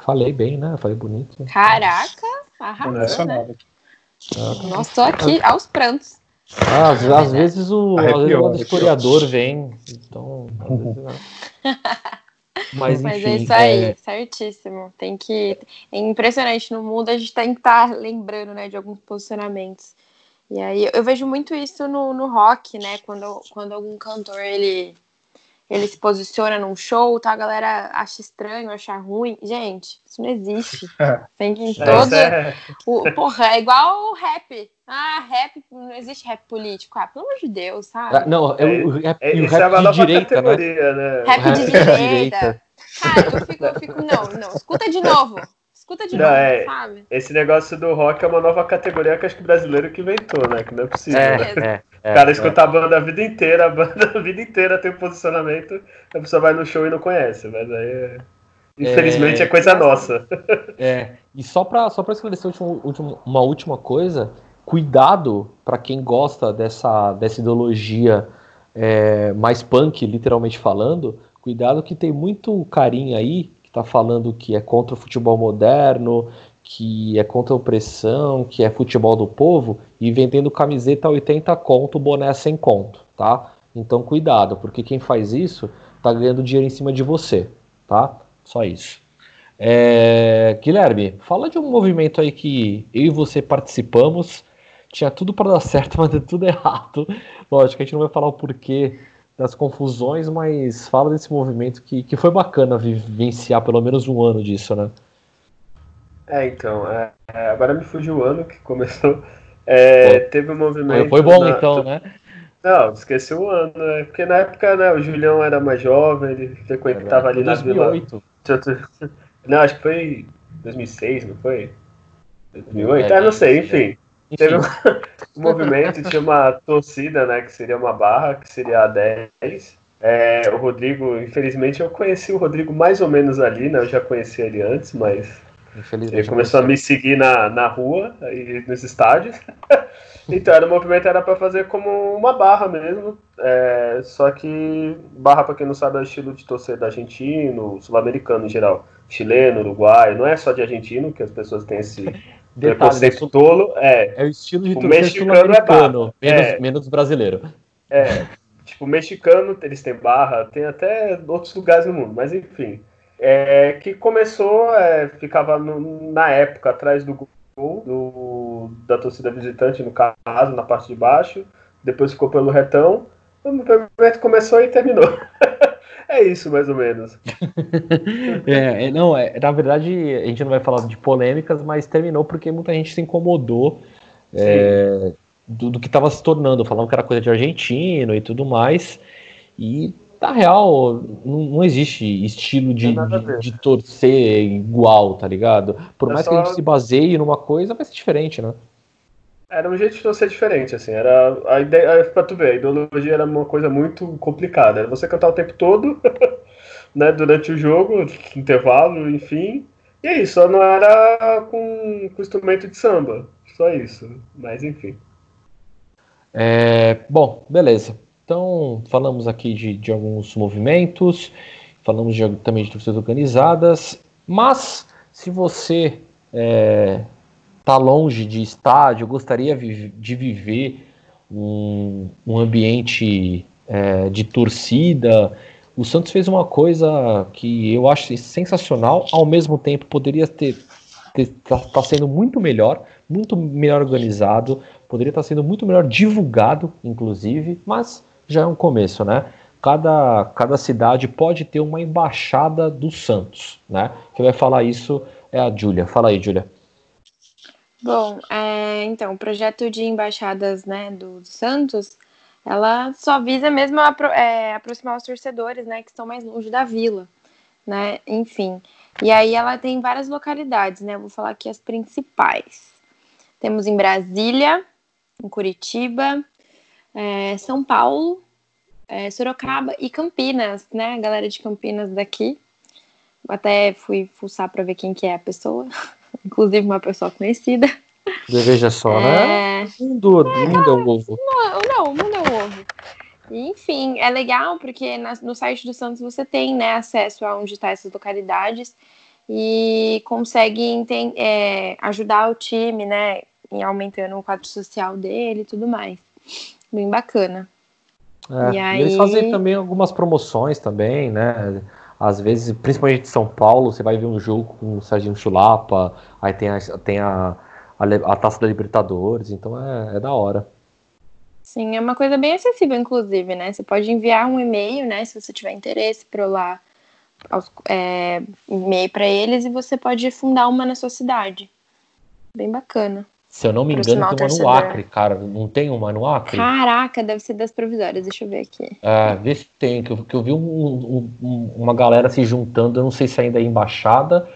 Speaker 1: Falei bem, né? Falei bonito.
Speaker 2: Caraca, arrasou, né? Nossa, tô aqui aos prantos.
Speaker 1: Ah, às, às vezes o, às vezes o historiador vem, então.
Speaker 2: Mas, Mas é isso aí, é... certíssimo. Tem que. É impressionante. No mundo a gente tem que estar tá lembrando né, de alguns posicionamentos. E aí eu vejo muito isso no, no rock, né? Quando, quando algum cantor ele, ele se posiciona num show, tá? A galera acha estranho, acha ruim. Gente, isso não existe. Tem que em todo. É... O, porra, é igual o rap. Ah, rap, não existe rap político. Ah, pelo amor de Deus, sabe? Ah,
Speaker 1: não, é, o rap, é, o rap é de direita, né?
Speaker 2: né? Rap, rap de direita. Cara, eu fico, eu fico, não, não, escuta de novo. Escuta de não, novo, é, sabe?
Speaker 3: Esse negócio do rock é uma nova categoria que acho que o brasileiro que inventou, né? Que não é possível.
Speaker 1: É,
Speaker 3: né?
Speaker 1: é,
Speaker 3: o cara escuta a banda a vida inteira, a banda a vida inteira tem um posicionamento, a pessoa vai no show e não conhece, mas aí é... Infelizmente é, é coisa nossa.
Speaker 1: É, e só para só pra esclarecer uma última coisa, cuidado para quem gosta dessa, dessa ideologia é, mais punk, literalmente falando, cuidado que tem muito carinha aí tá falando que é contra o futebol moderno, que é contra a opressão, que é futebol do povo, e vendendo camiseta a 80 conto, boné sem conto, tá? Então cuidado, porque quem faz isso tá ganhando dinheiro em cima de você, tá? Só isso. É... Guilherme, fala de um movimento aí que eu e você participamos, tinha tudo para dar certo, mas deu tudo errado. Lógico, a gente não vai falar o porquê das confusões, mas fala desse movimento que, que foi bacana vivenciar pelo menos um ano disso, né?
Speaker 3: É, então, é, é, agora me fugiu o ano que começou. É, teve um movimento.
Speaker 1: Foi bom na, então, né?
Speaker 3: Não, esqueci o ano, né? Porque na época, né, o Julião era mais jovem, ele frequentava é, ali 2008. na Vila. Não, acho que foi 2006, não foi? 2008? É, ah, não sei, enfim. Teve um, movimento, tinha uma torcida, né, que seria uma barra, que seria a 10. É, o Rodrigo, infelizmente, eu conheci o Rodrigo mais ou menos ali, né? Eu já conhecia ele antes, mas ele começou a me seguir na, na rua e nos estádios. então, era, o movimento era para fazer como uma barra mesmo. É, só que barra, para quem não sabe, é o estilo de torcer da argentino, sul-americano em geral. Chileno, uruguaio, não é só de argentino, que as pessoas têm esse preconceito tolo. É,
Speaker 1: é o estilo de torcer sul-americano, é menos, é, menos brasileiro.
Speaker 3: É, tipo, mexicano, eles têm barra, tem até outros lugares no mundo, mas enfim é, que começou, é, ficava no, na época atrás do gol do, da torcida visitante, no caso, na parte de baixo, depois ficou pelo retão, o movimento começou e terminou. é isso, mais ou menos.
Speaker 1: é, é, não, é, na verdade, a gente não vai falar de polêmicas, mas terminou porque muita gente se incomodou é, do, do, que estava se tornando, falando que era coisa de argentino e tudo mais. E na real, não, não existe estilo de, de, de, torcer igual, tá ligado? Por é mais só... que a gente se baseie numa coisa, vai ser diferente, né?
Speaker 3: Era um jeito de torcer diferente, assim. Era a ideia, pra tu ver, a ideologia era uma coisa muito complicada. Era você cantar o tempo todo, né? Durante o jogo, intervalo, enfim. E é isso, só não era com, com instrumento de samba. Só isso. Mas enfim.
Speaker 1: É, bom, beleza. Então, falamos aqui de, de alguns movimentos, falamos de, também de torcidas organizadas, mas se você é, tá longe de estádio, gostaria de viver um, um ambiente é, de torcida, o Santos fez uma coisa que eu acho sensacional, ao mesmo tempo poderia ter está tá sendo muito melhor, muito melhor organizado, poderia estar tá sendo muito melhor divulgado, inclusive, mas já é um começo, né? Cada, cada cidade pode ter uma embaixada do Santos, né? Quem vai falar isso é a Júlia. Fala aí, Júlia.
Speaker 2: Bom, é, então, o projeto de embaixadas né, do, Santos, ela só visa mesmo a, é, aproximar os torcedores, né, que estão mais longe da vila, né, enfim. E aí ela tem várias localidades, né, vou falar aqui as principais. Temos em Brasília, em Curitiba, é, São Paulo, é, Sorocaba e Campinas, né? A galera de Campinas daqui. Até fui fuçar para ver quem que é a pessoa, inclusive uma pessoa conhecida.
Speaker 1: Veja só, né? É... Mundo, é, mundo é um ovo.
Speaker 2: Não, não, mundo é um ovo. Enfim, é legal porque na, no site do Santos você tem né, acesso a onde estão tá essas localidades e consegue é, ajudar o time, né, em aumentando o quadro social dele e tudo mais bem bacana.
Speaker 1: É, e aí... Eles fazem também algumas promoções também, né? Às vezes, principalmente de São Paulo, você vai ver um jogo com o Serginho Chulapa, aí tem a, tem a, a, a Taça da Libertadores, então é, é da hora.
Speaker 2: Sim, é uma coisa bem acessível, inclusive, né? Você pode enviar um e-mail, né? Se você tiver interesse para lá, é, e-mail para eles e você pode fundar uma na sua cidade. Bem bacana.
Speaker 1: Se eu não me engano, tem uma no Acre, cara. Não tem uma no Acre?
Speaker 2: Caraca, deve ser das provisórias. Deixa eu ver aqui.
Speaker 1: É, vê se tem. Que eu, que eu vi um, um, uma galera se juntando. Eu não sei se ainda é embaixada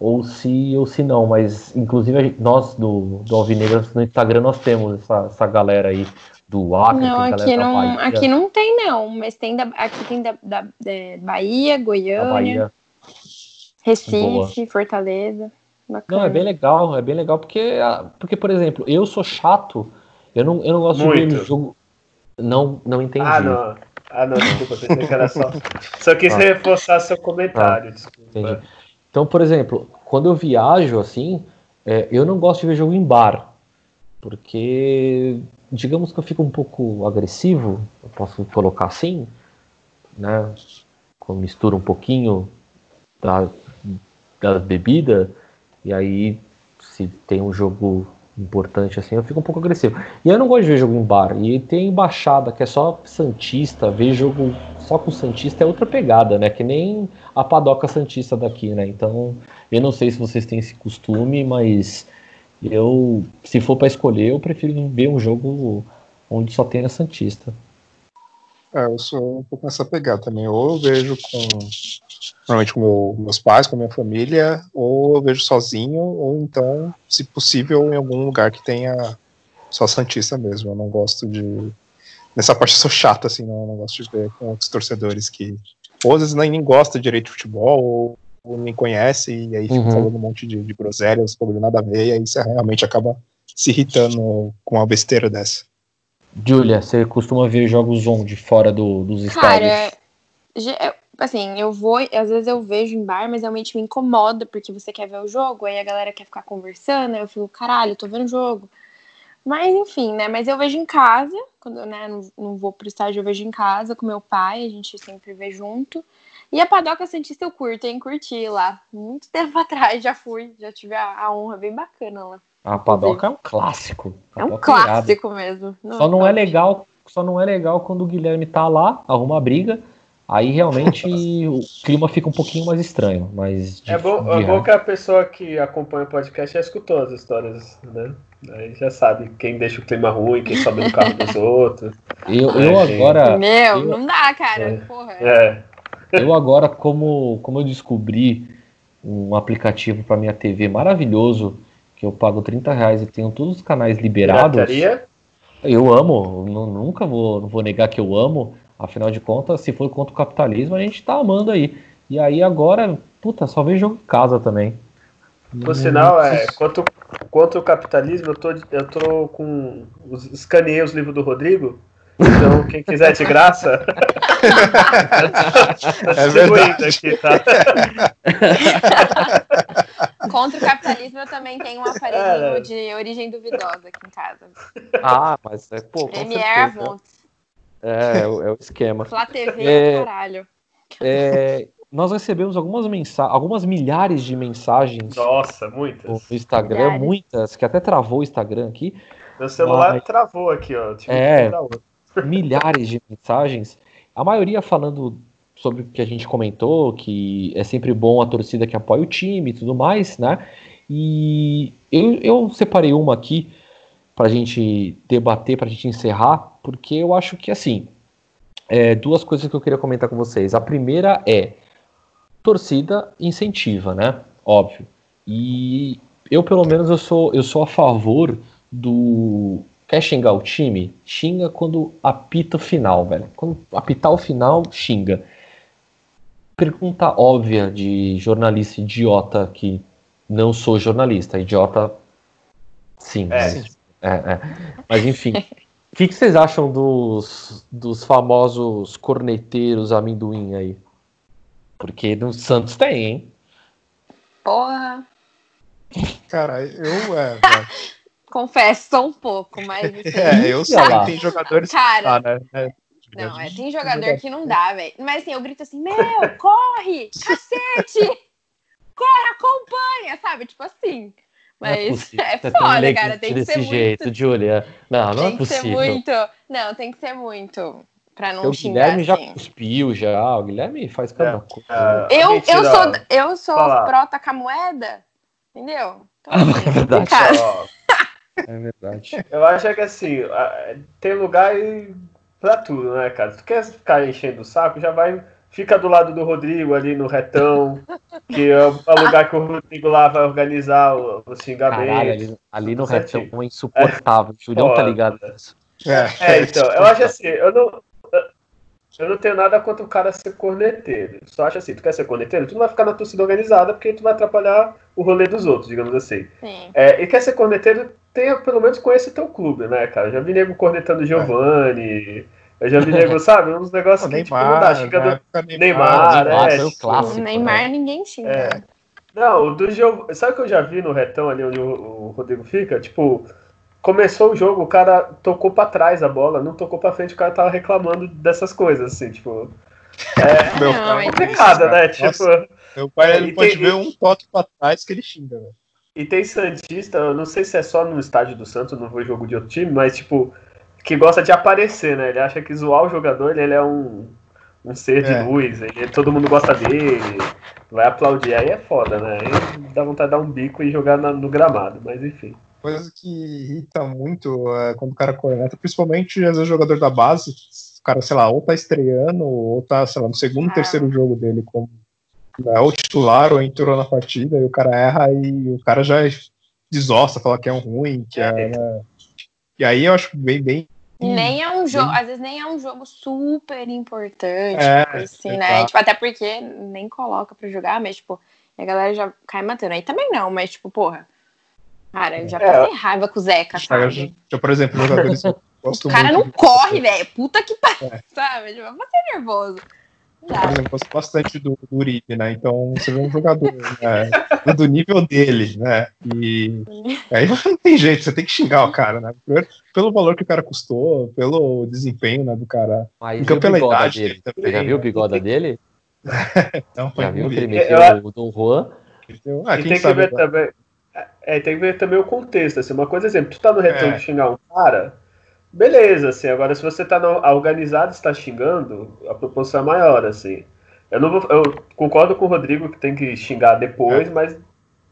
Speaker 1: ou se ou se não. Mas, inclusive, nós do, do Alvinegras no Instagram, nós temos essa, essa galera aí do Acre.
Speaker 2: Não, aqui não, aqui não tem, não. Mas tem da, aqui tem da, da, da Bahia, Goiânia, Bahia. Recife, Boa. Fortaleza.
Speaker 1: Bacana. Não, é bem legal, é bem legal porque, porque, por exemplo, eu sou chato, eu não, eu não gosto Muito. de ver jogo. Não, não entendi.
Speaker 3: Ah, não. Ah, não, desculpa, pensei que era só. Só quis
Speaker 1: Ah.
Speaker 3: reforçar seu comentário, desculpa.
Speaker 1: Entendi. Então, por exemplo, quando eu viajo assim, é, eu não gosto de ver jogo em bar, porque digamos que eu fico um pouco agressivo, eu posso colocar assim, né? Mistura um pouquinho da, da bebida, e aí se tem um jogo importante assim, eu fico um pouco agressivo. E eu não gosto de ver jogo em bar. E tem embaixada que é só Santista, ver jogo só com Santista é outra pegada, né? Que nem a padoca Santista daqui, né? Então, eu não sei se vocês têm esse costume, mas eu, se for para escolher, eu prefiro ver um jogo onde só tenha Santista.
Speaker 4: É, eu sou um pouco nessa pegada também. Ou eu vejo com. Normalmente com meu, meus pais, com a minha família, ou eu vejo sozinho, ou então, se possível, em algum lugar que tenha só Santista mesmo. Eu não gosto de. Nessa parte eu sou chato, assim, não, eu não gosto de ver com outros torcedores que. Ou às vezes nem, nem gosta direito de futebol, ou, ou nem conhece, e aí fica
Speaker 1: Uhum.
Speaker 4: falando um monte de, de groselhas, bagulho nada a ver, e aí você realmente acaba se irritando com uma besteira dessa.
Speaker 1: Júlia, você costuma ver jogos onde? Fora do, dos estádios?
Speaker 2: Cara, assim, eu vou, às vezes eu vejo em bar, mas realmente me incomoda, porque você quer ver o jogo, aí a galera quer ficar conversando, aí eu fico, caralho, tô vendo o jogo. Mas enfim, né? Mas eu vejo em casa, quando eu né, não, não vou pro estádio, eu vejo em casa com meu pai, a gente sempre vê junto. E a Padoca Santista eu curto, hein? Curti lá. Muito tempo atrás já fui, já tive a, a honra bem bacana lá.
Speaker 1: A padoca é um clássico.
Speaker 2: É um clássico mesmo.
Speaker 1: Só não é
Speaker 2: top.
Speaker 1: legal, só não é legal quando o Guilherme tá lá, arruma a briga. Aí realmente o clima fica um pouquinho mais estranho, mas de-
Speaker 3: É bom,
Speaker 1: de
Speaker 3: é bom que a pessoa que acompanha o podcast já escutou as histórias, né? Aí já sabe quem deixa o clima ruim, quem sobe no carro dos outros.
Speaker 1: eu, eu
Speaker 3: É,
Speaker 1: agora,
Speaker 2: Meu,
Speaker 1: eu-
Speaker 2: não dá, cara.
Speaker 3: É.
Speaker 2: Porra.
Speaker 3: É.
Speaker 1: eu agora como como eu descobri um aplicativo para minha TV maravilhoso que eu pago 30 reais e tenho todos os canais liberados.
Speaker 3: Pirataria?
Speaker 1: Eu amo, nu- nunca vou, não vou negar que eu amo. Afinal de contas, se for contra o capitalismo, a gente tá amando aí. E aí agora, puta, só vejo jogo em casa também.
Speaker 3: Por sinal, é, quanto, quanto o capitalismo, eu tô, eu tô com. Os, escaneei os livros do Rodrigo. Então, quem quiser de graça.
Speaker 4: É
Speaker 3: distribuindo aqui, tá?
Speaker 2: Contra o capitalismo, eu também tenho um aparelhinho
Speaker 3: É.
Speaker 2: de origem duvidosa aqui em casa.
Speaker 1: Ah, mas é,
Speaker 2: Premiere,
Speaker 1: certeza.
Speaker 2: Avon,
Speaker 1: É, é o é o esquema.
Speaker 2: Flá TV,
Speaker 1: É.
Speaker 2: caralho.
Speaker 1: É, nós recebemos algumas mensagens, algumas milhares de mensagens
Speaker 3: Nossa,
Speaker 1: no
Speaker 3: muitas.
Speaker 1: Instagram,
Speaker 2: Milhares.
Speaker 1: muitas, que até travou o Instagram aqui,
Speaker 3: Meu celular
Speaker 1: Mas-
Speaker 3: travou aqui, ó.
Speaker 1: É. milhares de mensagens, a maioria falando sobre o que a gente comentou, que é sempre bom a torcida que apoia o time e tudo mais, né? E eu, eu separei uma aqui para a gente debater, para a gente encerrar, porque eu acho que assim, é, duas coisas que eu queria comentar com vocês. A primeira é torcida incentiva, né? Óbvio. E eu pelo menos eu sou eu sou a favor do quer xingar o time, xinga quando apita o final, velho. Quando apitar o final, xinga. Pergunta óbvia de jornalista idiota que não sou jornalista, idiota sim.
Speaker 3: É.
Speaker 1: Mas, é, é. Mas enfim, o que, que vocês acham dos, dos famosos corneteiros amendoim aí? Porque no Santos tem, hein?
Speaker 2: Porra.
Speaker 4: Cara, eu. É.
Speaker 2: Confesso, só um pouco, mas assim,
Speaker 4: é eu sei
Speaker 1: lá.
Speaker 4: que tem jogadores.
Speaker 2: cara,
Speaker 4: Ah, né? É,
Speaker 2: não, é, tem jogador que não dá, velho. Mas assim, eu grito assim, meu, corre, cacete, corre, acompanha, sabe? Tipo assim.
Speaker 1: É
Speaker 2: Mas
Speaker 1: possível.
Speaker 2: é,
Speaker 1: tem um
Speaker 2: foda, cara, tem que
Speaker 1: desse
Speaker 2: ser
Speaker 1: jeito,
Speaker 2: muito.
Speaker 1: Julia. Não, não
Speaker 2: tem
Speaker 1: é
Speaker 2: que ser
Speaker 1: possível.
Speaker 2: muito. Não, tem que ser muito. Pra não
Speaker 1: o
Speaker 2: xingar
Speaker 1: Guilherme já
Speaker 2: assim.
Speaker 1: cuspiu, já. O Guilherme faz cada
Speaker 3: É,
Speaker 1: coisa.
Speaker 3: Ah,
Speaker 2: Eu, eu sou, eu sou prota com a moeda, entendeu? Então,
Speaker 1: Ah,
Speaker 2: assim,
Speaker 1: é verdade. É verdade.
Speaker 3: Eu acho que assim, tem lugar pra tudo, né, cara? Se tu quer ficar enchendo o saco, já vai. Fica do lado do Rodrigo ali no retão, que é o é o lugar que o Rodrigo lá vai organizar o, o xingamento.
Speaker 1: Caralho, ali, ali no retão é insuportável. O Julião tá ligado nisso.
Speaker 4: É,
Speaker 3: É, então, eu acho assim, eu não. Eu não tenho nada contra o cara ser corneteiro. Só acho assim, tu quer ser corneteiro, tu não vai ficar na torcida organizada porque tu vai atrapalhar o rolê dos outros, digamos assim.
Speaker 2: Sim.
Speaker 3: É, e quer ser corneteiro, tenha, pelo menos conheça teu clube, né, cara? Eu já vi nego cornetando Giovanni. Eu já vi nego, sabe? Uns negócios que, tipo, não dá. Xinga do... Neymar,
Speaker 1: Neymar,
Speaker 3: é.
Speaker 1: é o
Speaker 3: tipo,
Speaker 1: clássico.
Speaker 2: Neymar
Speaker 1: né?
Speaker 2: ninguém xinga.
Speaker 3: É. Não, o do Giovanni. Sabe o que eu já vi no retão ali onde o, o Rodrigo fica? Tipo, começou o jogo, o cara tocou pra trás a bola, não tocou pra frente, o cara tava reclamando dessas coisas, assim, tipo. É
Speaker 4: Meu
Speaker 2: Não,
Speaker 4: pai
Speaker 2: é
Speaker 3: complicado, né?
Speaker 4: Nossa.
Speaker 3: Tipo.
Speaker 4: Meu pai
Speaker 3: É,
Speaker 4: ele pode
Speaker 3: tem-
Speaker 4: ver um toque pra trás que ele xinga, velho.
Speaker 3: E tem Santista, eu não sei se é só no estádio do Santos, não vou jogo de outro time, mas tipo, que gosta de aparecer, né? Ele acha que zoar o jogador, ele é um, um ser de
Speaker 4: É.
Speaker 3: luz, ele, todo mundo gosta dele, vai aplaudir, aí é foda, né? Aí dá vontade de dar um bico e jogar na- no gramado, mas enfim.
Speaker 4: Coisa que irrita muito é quando o cara corneta, principalmente às vezes jogador da base, o cara, sei lá, ou tá estreando, ou tá, sei lá, no segundo,
Speaker 2: Ah.
Speaker 4: terceiro jogo dele como né, ou titular, ou entrou na partida, e o cara erra e o cara já desossa, fala que é um ruim, que é. né? E aí eu acho bem, bem.
Speaker 2: Nem é um jogo, às vezes nem é um jogo super importante,
Speaker 4: É,
Speaker 2: assim, né? Tipo, até porque nem coloca pra jogar, mas, tipo, a galera já cai matando. Aí também não, mas, tipo, porra. Cara, eu já
Speaker 3: É.
Speaker 2: passei raiva com o Zeca, sabe?
Speaker 4: já, por exemplo, jogadores eu
Speaker 2: O cara não corre, velho. Puta que pariu,
Speaker 4: É.
Speaker 2: sabe? Tipo, você nervoso. Não dá.
Speaker 4: Por exemplo, eu gosto bastante do, do Uribe, né? Então você vê um jogador né, do- nível dele, né? E aí não tem jeito, você tem que xingar o cara, né? Primeiro, pelo valor que o cara custou, pelo desempenho né, do cara.
Speaker 1: Mas
Speaker 4: Então, pela idade
Speaker 1: dele?
Speaker 4: dele
Speaker 1: Você já
Speaker 4: também,
Speaker 1: viu o
Speaker 4: né?
Speaker 1: bigoda dele?
Speaker 4: Então, foi
Speaker 1: Já viu que ele
Speaker 4: um
Speaker 1: meteu
Speaker 3: Eu-
Speaker 1: o Dom Juan?
Speaker 4: Então, ah,
Speaker 3: e
Speaker 4: quem
Speaker 3: tem que ver também. É, tem que ver também o contexto, assim, uma coisa, exemplo, tu tá no retão
Speaker 4: É.
Speaker 3: de xingar um cara, beleza, assim, agora se você tá no, organizado e está xingando, a proporção é maior, assim. Eu não vou, eu concordo com o Rodrigo que tem que xingar depois, mas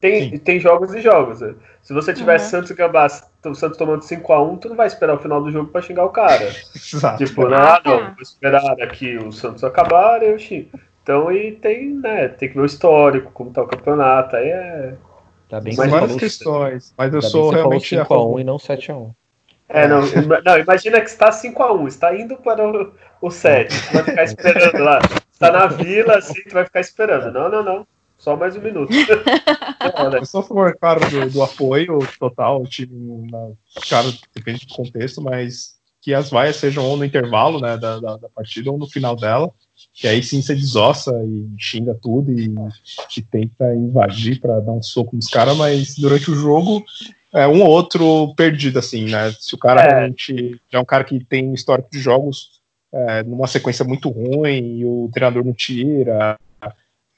Speaker 3: tem,
Speaker 4: Sim.
Speaker 3: tem jogos e jogos. né? Se você tiver
Speaker 2: Uhum.
Speaker 3: Santos e Gambá, o Santos tomando 5x1, tu não vai esperar o final do jogo pra xingar o cara.
Speaker 4: Exato.
Speaker 3: Tipo, não, ah, não, vou esperar aqui o Santos acabar e eu xingo. Então, e tem, né, tem que ver o histórico, como tá o campeonato, aí é...
Speaker 1: Tá bem
Speaker 3: Mas
Speaker 4: várias questões, mas eu
Speaker 1: ainda bem
Speaker 4: sou realmente a
Speaker 1: 5x1
Speaker 4: favor.
Speaker 1: e não 7x1.
Speaker 3: É, não, ima- não, imagina que está 5x1, está indo para o, o 7, tu vai ficar esperando lá. Está na vila, assim, tu vai ficar esperando. Não, não, não, só mais um minuto. Não, né?
Speaker 4: Eu sou a favor, claro, do, do apoio total ao time, na, claro, depende do contexto, mas que as vaias sejam ou no intervalo né, da, da, da partida ou no final dela, que aí sim você desossa e xinga tudo e, e tenta invadir para dar um soco nos caras, mas durante o jogo é um ou outro perdido, assim, né? Se o cara
Speaker 3: É.
Speaker 4: realmente já é um cara que tem histórico de jogos é, numa sequência muito ruim e o treinador não tira,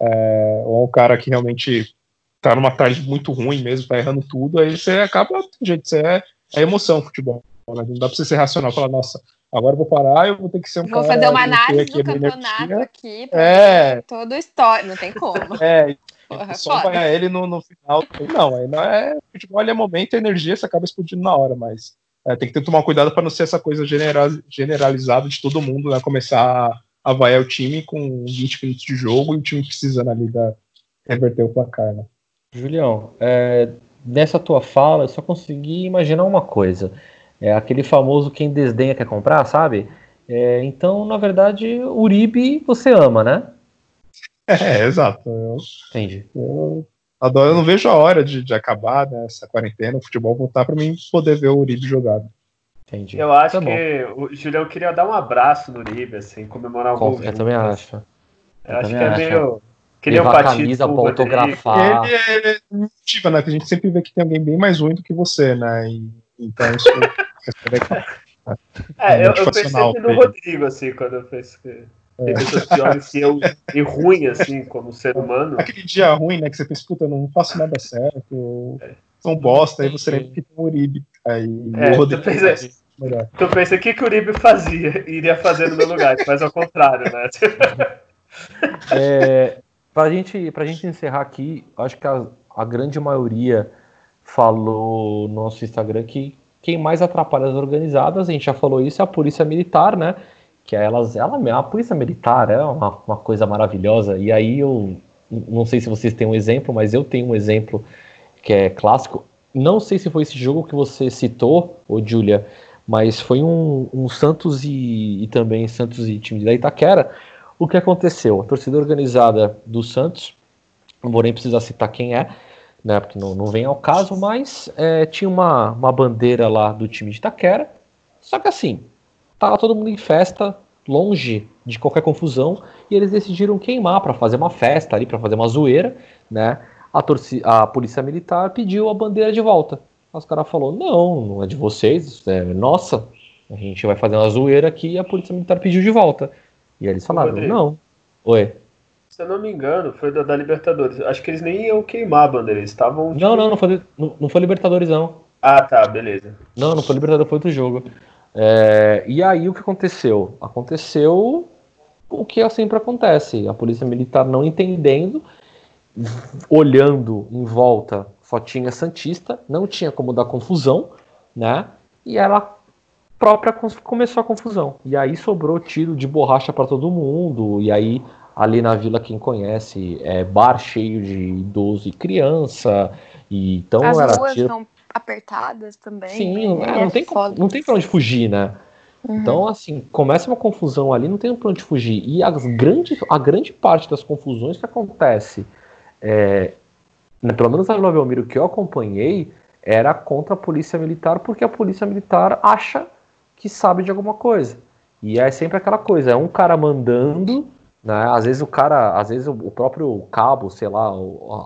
Speaker 4: é, ou é um cara que realmente tá numa tarde muito ruim mesmo, tá errando tudo, aí você acaba, gente, você é, é emoção futebol. né? Não dá pra você ser racional, falar, nossa, agora eu vou parar, eu vou ter que ser um
Speaker 2: Vou
Speaker 4: cara.
Speaker 2: fazer uma análise do campeonato aqui pra
Speaker 4: É.
Speaker 2: ver todo histórico. Não tem como.
Speaker 4: É,
Speaker 2: Porra,
Speaker 4: só
Speaker 2: foda.
Speaker 4: apanhar ele no, no final. Não, aí não é. Futebol é momento e energia, você acaba explodindo na hora, mas é, tem que ter tomar cuidado para não ser essa coisa genera- generalizada de todo mundo, né? Começar a avaliar o time com 20 minutos de jogo e o time precisando ali da, reverter o placar, né?
Speaker 1: Julião, é, nessa tua fala eu só consegui imaginar uma coisa. É aquele famoso quem desdenha quer comprar, sabe? É, então, na verdade, Uribe você ama, né?
Speaker 4: É, exato. Eu,
Speaker 1: Entendi.
Speaker 4: eu adoro, eu não vejo a hora de, de acabar né, essa quarentena, o futebol voltar para mim poder ver o Uribe jogado.
Speaker 1: Entendi.
Speaker 3: Eu acho
Speaker 1: Tá
Speaker 3: que o Julião queria dar um abraço no Uribe, assim, comemorar o gol.
Speaker 1: Eu também acho.
Speaker 3: Eu
Speaker 1: eu
Speaker 3: acho que é
Speaker 1: acho.
Speaker 3: meio. Queria um
Speaker 1: Levar a
Speaker 3: patido
Speaker 1: camisa pra autografar.
Speaker 4: Ele é motiva, né? Que a gente sempre vê que tem alguém bem mais ruim do que você, né? E, então isso é legal.
Speaker 3: É, eu, eu pensei no
Speaker 4: ele.
Speaker 3: Rodrigo, assim, quando eu fiz que tem pessoas piores que eu e ruim, assim, como ser humano.
Speaker 4: Aquele dia ruim, né? Que você pensa, puta, eu não faço nada certo, eu sou um bosta, aí você lembra que tem o Uribe. Aí
Speaker 3: É,
Speaker 4: o Rodrigo
Speaker 3: tu fez-
Speaker 4: é melhor.
Speaker 3: Tu pensa, o que, que o Uribe fazia? Iria fazer no meu lugar, mas ao contrário, né?
Speaker 1: É, pra, gente, pra gente encerrar aqui, acho que a, a grande maioria falou no nosso Instagram que quem mais atrapalha as organizadas, a gente já falou isso, é a polícia militar, né? Que elas, ela, a polícia militar é uma, uma coisa maravilhosa. E aí eu não sei se vocês têm um exemplo, mas eu tenho um exemplo que é clássico. Não sei se foi esse jogo que você citou, ô Júlia, mas foi um, um Santos e, e também Santos e time da Itaquera. O que aconteceu? A torcida organizada do Santos, não vou nem precisar citar quem é, né? Porque não, não vem ao caso, mas é, tinha uma, uma bandeira lá do time de Itaquera. Só que assim, tava todo mundo em festa, longe de qualquer confusão, e eles decidiram queimar para fazer uma festa ali, para fazer uma zoeira, né? A, torcida, a polícia militar pediu a bandeira de volta. Os caras falou: não, não é de vocês, é nossa. A gente vai fazer uma zoeira aqui e a polícia militar pediu de volta. E eles falaram:
Speaker 3: Rodrigo.
Speaker 1: não. Oi.
Speaker 3: Se eu não me engano, foi da, da Libertadores. Acho que eles nem iam queimar a bandeira, eles estavam.
Speaker 1: Não, não, não foi, não, não foi Libertadores, não.
Speaker 3: Ah, tá, beleza.
Speaker 1: Não, não foi Libertadores, foi outro jogo. É, e aí o que aconteceu? Aconteceu o que sempre acontece. A polícia militar não entendendo, olhando em volta, só tinha Santista, não tinha como dar confusão, né? E ela própria começou a confusão. E aí sobrou tiro de borracha para todo mundo. E aí ali na vila quem conhece é bar cheio de idoso e criança. E então
Speaker 2: As
Speaker 1: era
Speaker 2: ruas
Speaker 1: tiro
Speaker 2: apertadas também.
Speaker 1: Sim,
Speaker 2: né?
Speaker 1: é, não, tem, como-
Speaker 2: foda.
Speaker 1: não tem pra onde fugir, né?
Speaker 2: Uhum.
Speaker 1: Então, assim, começa uma confusão ali, não tem pra onde fugir. E as grande, a grande parte das confusões que acontece, é, né, pelo menos na Vila Belmiro que eu acompanhei, era contra a polícia militar, porque a polícia militar acha que sabe de alguma coisa. E é sempre aquela coisa, é um cara mandando, né? Às vezes o cara, às vezes o próprio cabo, sei lá,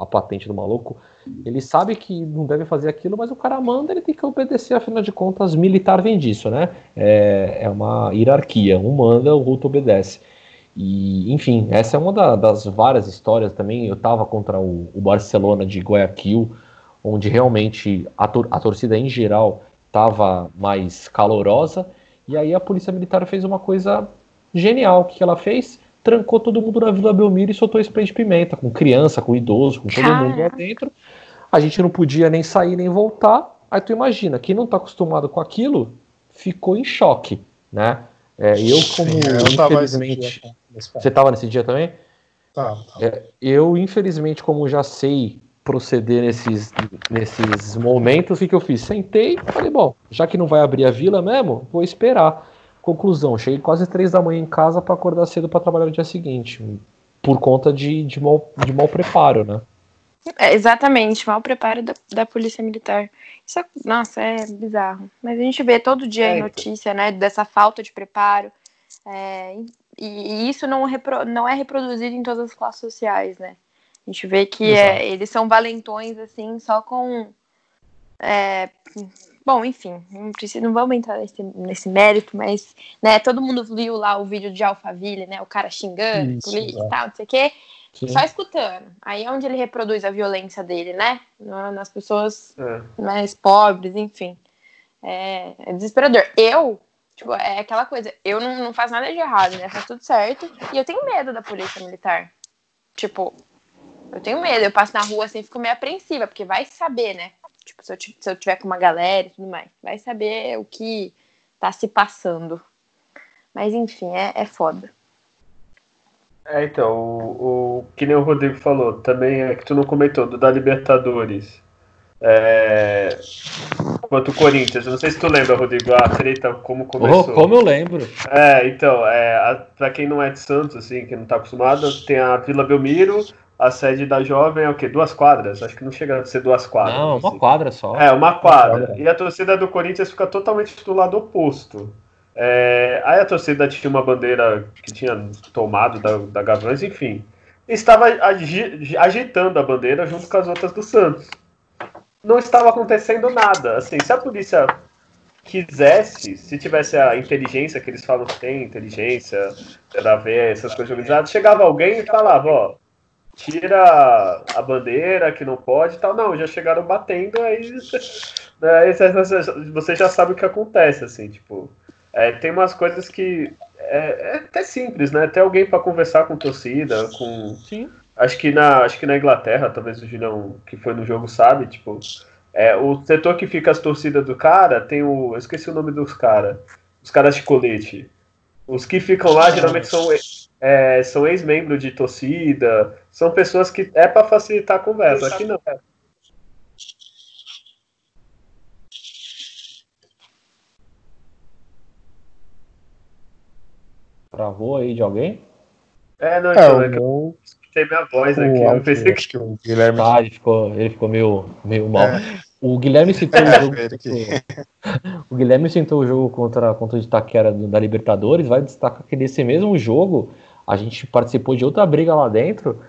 Speaker 1: a patente do maluco, ele sabe que não deve fazer aquilo, mas o cara manda, ele tem que obedecer, afinal de contas, militar vem disso, né? É, é uma hierarquia, um manda, o outro obedece. E, enfim, essa é uma da- das várias histórias também. Eu estava contra o, o Barcelona de Guayaquil, onde realmente a, tor- a torcida em geral estava mais calorosa, e aí a polícia militar fez uma coisa genial. O que que ela fez? Trancou todo mundo na Vila Belmiro e soltou spray de pimenta, com criança, com idoso, com todo mundo lá
Speaker 2: Caraca.
Speaker 1: dentro. A gente não podia nem sair nem voltar. Aí tu imagina, quem não tá acostumado com aquilo ficou em choque, né? É, eu, como
Speaker 4: eu tava
Speaker 1: infelizmente.
Speaker 4: dia, ponto.
Speaker 1: Você tava nesse dia também?
Speaker 4: Tá, tá.
Speaker 1: É, eu, infelizmente, como já sei proceder nesses, nesses momentos, o que, que eu fiz? Sentei falei, bom, já que não vai abrir a vila mesmo, vou esperar. Conclusão, cheguei quase três da manhã em casa para acordar cedo para trabalhar no dia seguinte, por conta de, de, mau, de mau preparo, né?
Speaker 2: É, exatamente, mau preparo da, da polícia militar. Isso é, nossa, é bizarro. Mas a gente vê todo dia
Speaker 3: É,
Speaker 2: em
Speaker 3: então.
Speaker 2: notícia, né, dessa falta de preparo. é, e, e isso não, repro- não é reproduzido em todas as classes sociais, né? A gente vê que é, eles são valentões, assim, só com. É, bom, enfim, não, precisa, não vamos entrar nesse, nesse mérito, mas né, todo mundo viu lá o vídeo de Alphaville, né? O cara xingando,
Speaker 4: Isso,
Speaker 2: polícia
Speaker 4: é.
Speaker 2: e tal, não sei o quê.
Speaker 1: Sim.
Speaker 2: Só escutando. Aí é onde ele reproduz a violência dele, né? Na- Nas pessoas
Speaker 3: É.
Speaker 2: mais pobres, enfim. É, é desesperador. Eu, tipo, é aquela coisa, eu não, não faço nada de errado, né? Faz tudo certo. E eu tenho medo da polícia militar. Tipo, eu tenho medo. Eu passo na rua assim, fico meio apreensiva, porque vai saber, né? Tipo, se eu, se eu tiver com uma galera e tudo mais, vai saber o que tá se passando. Mas enfim, é, é foda.
Speaker 3: É, então, o, o que nem o Rodrigo falou, também é que tu não comentou, do da Libertadores. É, quanto o Corinthians, não sei se tu lembra, Rodrigo, a treta como começou.
Speaker 1: Oh, como eu lembro.
Speaker 3: É, então, é, a, pra quem não é de Santos, assim, que não tá acostumado, tem a Vila Belmiro, a sede da Jovem é o quê? Duas quadras? Acho que não chega a ser duas quadras.
Speaker 1: Não, uma
Speaker 3: assim.
Speaker 1: quadra só.
Speaker 3: É, uma quadra.
Speaker 4: quadra.
Speaker 3: E a torcida do Corinthians fica totalmente do lado oposto. É, aí a torcida tinha uma bandeira que tinha tomado da, da Gaviões, enfim. Estava agi- agitando a bandeira junto com as outras do Santos. Não estava acontecendo nada. Assim, se a polícia quisesse, se tivesse a inteligência que eles falam que tem, inteligência, para ver essas coisas organizadas, chegava alguém e falava, ó, tira a bandeira que não pode e tal. Não, já chegaram batendo, aí, né, aí você- você já sabe o que acontece, assim, tipo. é, tem umas coisas que é, é até simples, né? Ter alguém para conversar com torcida, com.
Speaker 1: Sim.
Speaker 3: Acho que na, acho que na Inglaterra, talvez o Julião que foi no jogo sabe, tipo, é, o setor que fica as torcidas do cara tem o. Eu esqueci o nome dos caras. Os caras de colete. Os que ficam lá geralmente são, é, são ex-membros de torcida, são pessoas que é para facilitar a conversa. Aqui não.
Speaker 1: Travou aí de alguém?
Speaker 3: É, não,
Speaker 4: É,
Speaker 3: então, é que eu tem minha voz aqui.
Speaker 4: O
Speaker 3: Eu pensei que
Speaker 4: o Guilherme
Speaker 1: Ah, ele ficou, ele ficou meio, meio mal.
Speaker 4: É.
Speaker 1: O Guilherme citou o jogo.
Speaker 4: ele que-
Speaker 1: O Guilherme citou o jogo contra, contra o Itaquera da Libertadores. Vai destacar que nesse mesmo jogo a gente participou de outra briga lá dentro,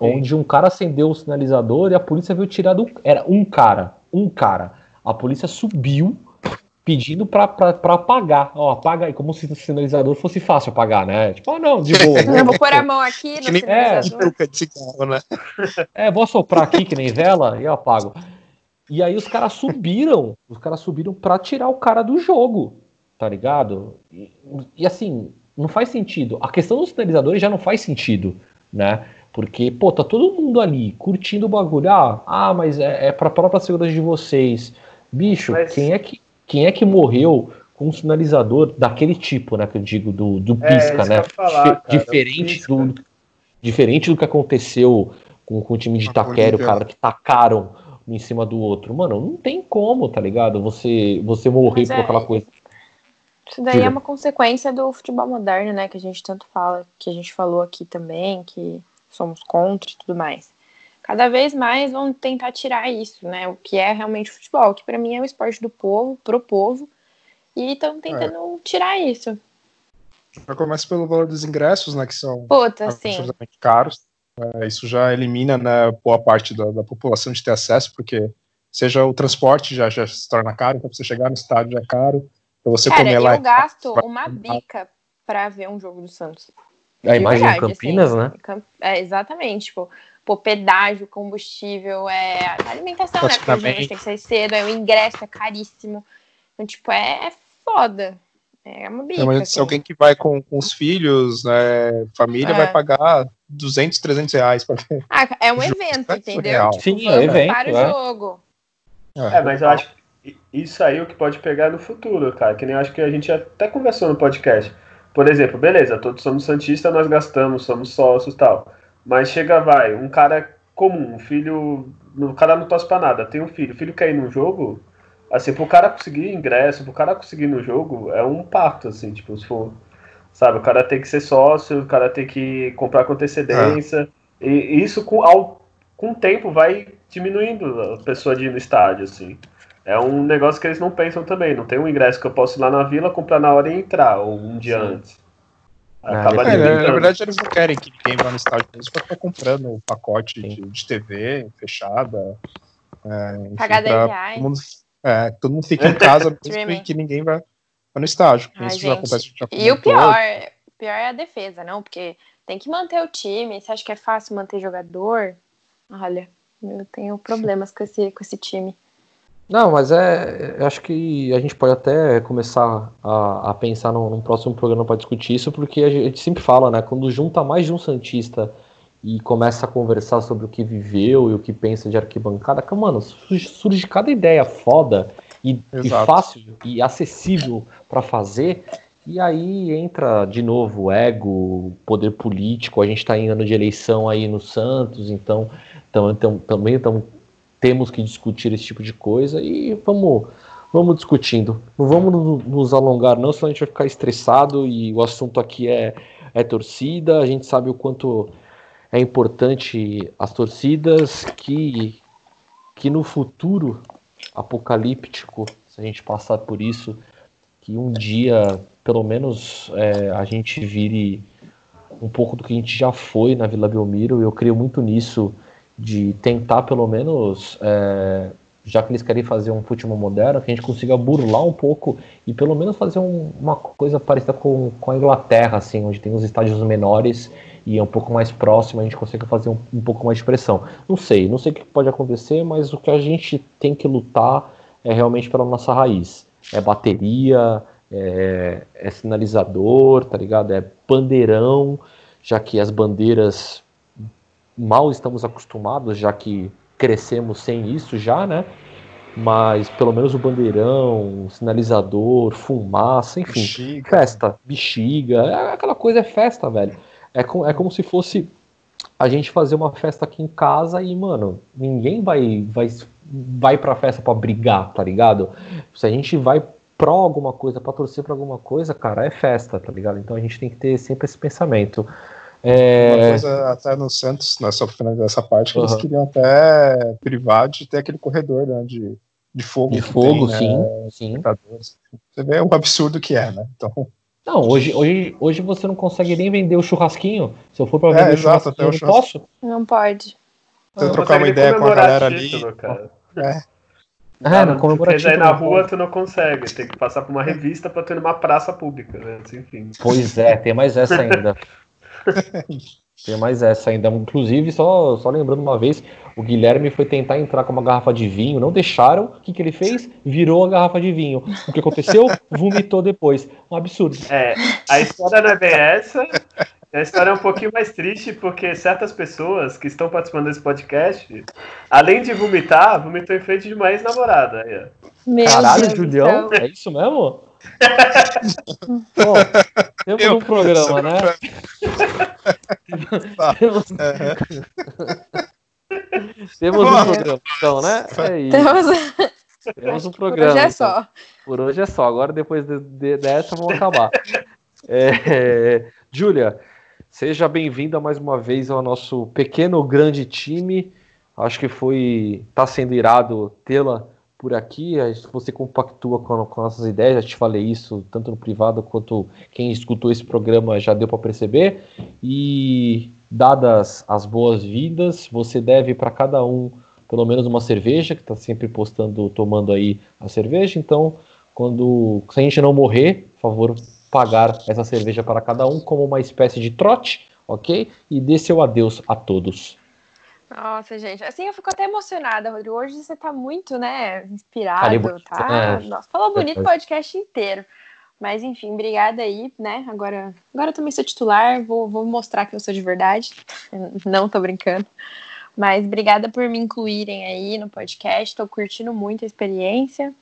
Speaker 1: onde um cara acendeu o sinalizador e a polícia veio tirar do. Era um cara, um cara. A polícia subiu pedindo pra, pra, pra apagar. Ó, apaga aí, como se o sinalizador fosse fácil apagar, né? Tipo, ah, não, de boa.
Speaker 2: Eu vou pôr a mão aqui
Speaker 4: Que
Speaker 2: no
Speaker 4: nem
Speaker 1: É,
Speaker 2: sinalizador.
Speaker 4: De cigarro, né?
Speaker 1: É, vou assoprar aqui que nem vela e eu apago. E aí os caras subiram, os caras subiram pra tirar o cara do jogo, tá ligado? E, e, assim, não faz sentido. A questão dos sinalizadores já não faz sentido, né? Porque, pô, tá todo mundo ali curtindo o bagulho. Ah, ah mas é, é pra própria segurança de vocês. Bicho,
Speaker 3: Mas-
Speaker 1: quem, é que, quem é que morreu com um sinalizador daquele tipo, né? Que eu digo, do, do
Speaker 3: É,
Speaker 1: pisca,
Speaker 3: isso
Speaker 1: né?
Speaker 3: falar, cara,
Speaker 1: diferente,
Speaker 3: pisca.
Speaker 1: do, diferente do que aconteceu com, com o time de Itaquera, o cara que tacaram um em cima do outro. Mano, não tem como, tá ligado? Você, você morrer
Speaker 2: Mas
Speaker 1: por
Speaker 2: é-
Speaker 1: aquela coisa.
Speaker 2: Isso daí
Speaker 1: Diga.
Speaker 2: é uma consequência do futebol moderno, né? Que a gente tanto fala, que a gente falou aqui também, que somos contra e tudo mais. Cada vez mais vão tentar tirar isso, né? O que é realmente futebol, que pra mim é o esporte do povo, pro povo, e estão tentando tirar isso.
Speaker 4: Já começa pelo valor dos ingressos, né? Que são
Speaker 2: Puta, assim.
Speaker 4: absurdamente caros. É, isso já elimina né, boa parte da, da população de ter acesso, porque seja o transporte já, já se torna caro, então pra você chegar no estádio já é caro. Pra você
Speaker 2: Cara,
Speaker 4: comer lá.
Speaker 2: eu gasto uma bica pra ver um jogo do Santos.
Speaker 1: A
Speaker 2: De
Speaker 1: imagem em
Speaker 2: verdade,
Speaker 1: Campinas,
Speaker 2: assim.
Speaker 1: né?
Speaker 2: É, exatamente, tipo, pô, pedágio, combustível, é alimentação, né? Porque jogos tem que sair cedo, aí o ingresso é caríssimo. Então, tipo, é, é foda. É uma bica.
Speaker 4: Não, mas
Speaker 2: assim.
Speaker 4: se alguém que vai com, com os filhos, né, família,
Speaker 2: É.
Speaker 4: vai pagar 200, 300 reais pra ver.
Speaker 2: Ah, é um evento,
Speaker 4: é
Speaker 2: entendeu? Tipo,
Speaker 1: Sim, é
Speaker 2: vamos
Speaker 1: evento,
Speaker 2: para o
Speaker 1: é.
Speaker 2: jogo.
Speaker 3: É, mas eu acho que isso aí é o que pode pegar no futuro, cara. Que nem acho que a gente até conversou no podcast. Por exemplo, beleza, todos somos Santista, nós gastamos, somos sócios e tal. Mas chega, vai, um cara comum, um filho. O cara não torce pra nada, tem um filho. O filho quer ir num jogo, assim, pro cara conseguir ingresso, pro cara conseguir ir no jogo, é um pacto, assim, tipo, se for. Sabe, o cara tem que ser sócio, o cara tem que comprar com antecedência. E isso com, ao, com o tempo vai diminuindo a pessoa de ir no estádio, assim. É um negócio que eles não pensam também. Não tem um ingresso que eu posso ir lá na vila, comprar na hora e entrar, ou um dia
Speaker 1: Sim.
Speaker 3: antes.
Speaker 1: É,
Speaker 3: Acaba
Speaker 4: É, na verdade, eles não querem que ninguém vá no estádio, eles vão ficar comprando o pacote de, de TV fechada. É, enfim,
Speaker 2: Pagar 10
Speaker 4: pra
Speaker 2: reais.
Speaker 4: Todo mundo, é, todo mundo fica em casa mesmo e que ninguém vai, vai no estádio.
Speaker 2: Ai,
Speaker 4: Isso já acontece. Já
Speaker 2: E o pior, o pior é a defesa, não? Porque tem que manter o time. Você acha que é fácil manter jogador? Olha, eu tenho problemas com esse, com esse time.
Speaker 1: Não, mas é. eu Acho que a gente pode até começar a, a pensar num, num próximo programa para discutir isso, porque a gente sempre fala, né? Quando junta mais de um Santista e começa a conversar sobre o que viveu e o que pensa de arquibancada, que, mano, surge, surge cada ideia foda e, e fácil e acessível para fazer. E aí entra de novo o ego, poder político. A gente está em ano de eleição aí no Santos, então tam, tam, também tam, temos que discutir esse tipo de coisa e vamos, vamos discutindo. Não vamos no- nos alongar, não, senão a gente vai ficar estressado e o assunto aqui é, é torcida. A gente sabe o quanto é importante as torcidas que, que no futuro apocalíptico, se a gente passar por isso, que um dia, pelo menos, é, a gente vire um pouco do que a gente já foi na Vila Belmiro. Eu creio muito nisso, de tentar, pelo menos, é, já que eles querem fazer um futebol moderno, que a gente consiga burlar um pouco e pelo menos fazer um- uma coisa parecida com, com a Inglaterra, assim, onde tem os estádios menores e é um pouco mais próximo, a gente consiga fazer um, um pouco mais de pressão. Não sei, não sei o que pode acontecer, mas o que a gente tem que lutar é realmente pela nossa raiz. É bateria, é, é sinalizador, tá ligado? É bandeirão, já que as bandeiras mal estamos acostumados, já que crescemos sem isso já, né? Mas pelo menos o bandeirão, o sinalizador, fumaça, enfim,
Speaker 4: Bexiga.
Speaker 1: festa, bexiga, é, aquela coisa é festa, velho. É, com, é como se fosse a gente fazer uma festa aqui em casa e, mano, ninguém vai vai, vai pra festa pra brigar, tá ligado? Se a gente vai pró alguma coisa, pra torcer pra alguma coisa, cara, é festa, tá ligado? Então a gente tem que ter sempre esse pensamento. É...
Speaker 4: Uma coisa até no Santos, né, só para finalizar essa parte, que eles
Speaker 1: Uhum.
Speaker 4: queriam até privar de ter aquele corredor né, de, de fogo.
Speaker 1: De fogo,
Speaker 4: tem, né,
Speaker 1: sim, sim.
Speaker 4: Libertadores. Você vê o absurdo que é, né? Então,
Speaker 1: Não, hoje, hoje, hoje você não consegue nem vender o churrasquinho. Se eu for pra
Speaker 4: É,
Speaker 1: vender o
Speaker 4: exato, até
Speaker 1: churrasquinho,
Speaker 4: o
Speaker 1: eu não posso.
Speaker 2: Não pode.
Speaker 4: você trocar uma ideia com a galera ali.
Speaker 3: título, cara.
Speaker 4: É,
Speaker 1: É, não
Speaker 3: Porque
Speaker 1: comemorativo.
Speaker 3: daí na
Speaker 1: não
Speaker 3: rua tu não consegue, tem que passar por uma revista pra tu ir numa praça pública, né? Enfim.
Speaker 1: Pois é, tem mais essa ainda. Tem mais essa ainda. Inclusive, só, só lembrando uma vez, o Guilherme foi tentar entrar com uma garrafa de vinho, não deixaram. O que, que ele fez? Virou a garrafa de vinho. O que aconteceu? Vomitou depois. Um absurdo.
Speaker 3: É, a história não é bem essa. A história é um pouquinho mais triste, porque certas pessoas que estão participando desse podcast, além de vomitar, vomitou em frente de uma ex-namorada.
Speaker 1: Caralho,
Speaker 2: Deus
Speaker 1: Julião, é isso mesmo? Bom, temos
Speaker 4: Eu-
Speaker 1: um programa, né? temos, temos um programa, então, né? É isso.
Speaker 2: Temos...
Speaker 1: Temos um
Speaker 2: Por
Speaker 1: programa.
Speaker 2: hoje é
Speaker 1: então.
Speaker 2: só.
Speaker 1: Por hoje é só. Agora, depois de- de- dessa, vamos acabar. É, Júlia, seja bem-vinda mais uma vez ao nosso pequeno grande time. Acho que foi. Tá sendo irado tê-la por aqui. Você compactua com, com nossas ideias. Já te falei isso tanto no privado quanto quem escutou esse programa já deu para perceber. E dadas as boas-vindas, você deve para cada um pelo menos uma cerveja, que está sempre postando, tomando aí a cerveja. Então, quando se a gente não morrer, por favor, pagar essa cerveja para cada um como uma espécie de trote, ok? E dê seu adeus a todos.
Speaker 2: Nossa, gente, assim eu fico até emocionada, Rodrigo. Hoje você tá muito, né, inspirado,
Speaker 1: Falei
Speaker 2: tá?
Speaker 1: é.
Speaker 2: Nossa, falou bonito o podcast inteiro. Mas enfim, obrigada aí, né? Agora, agora eu também sou titular, vou, vou mostrar que eu sou de verdade. Não tô brincando. Mas obrigada por me incluírem aí no podcast. Tô curtindo muito a experiência.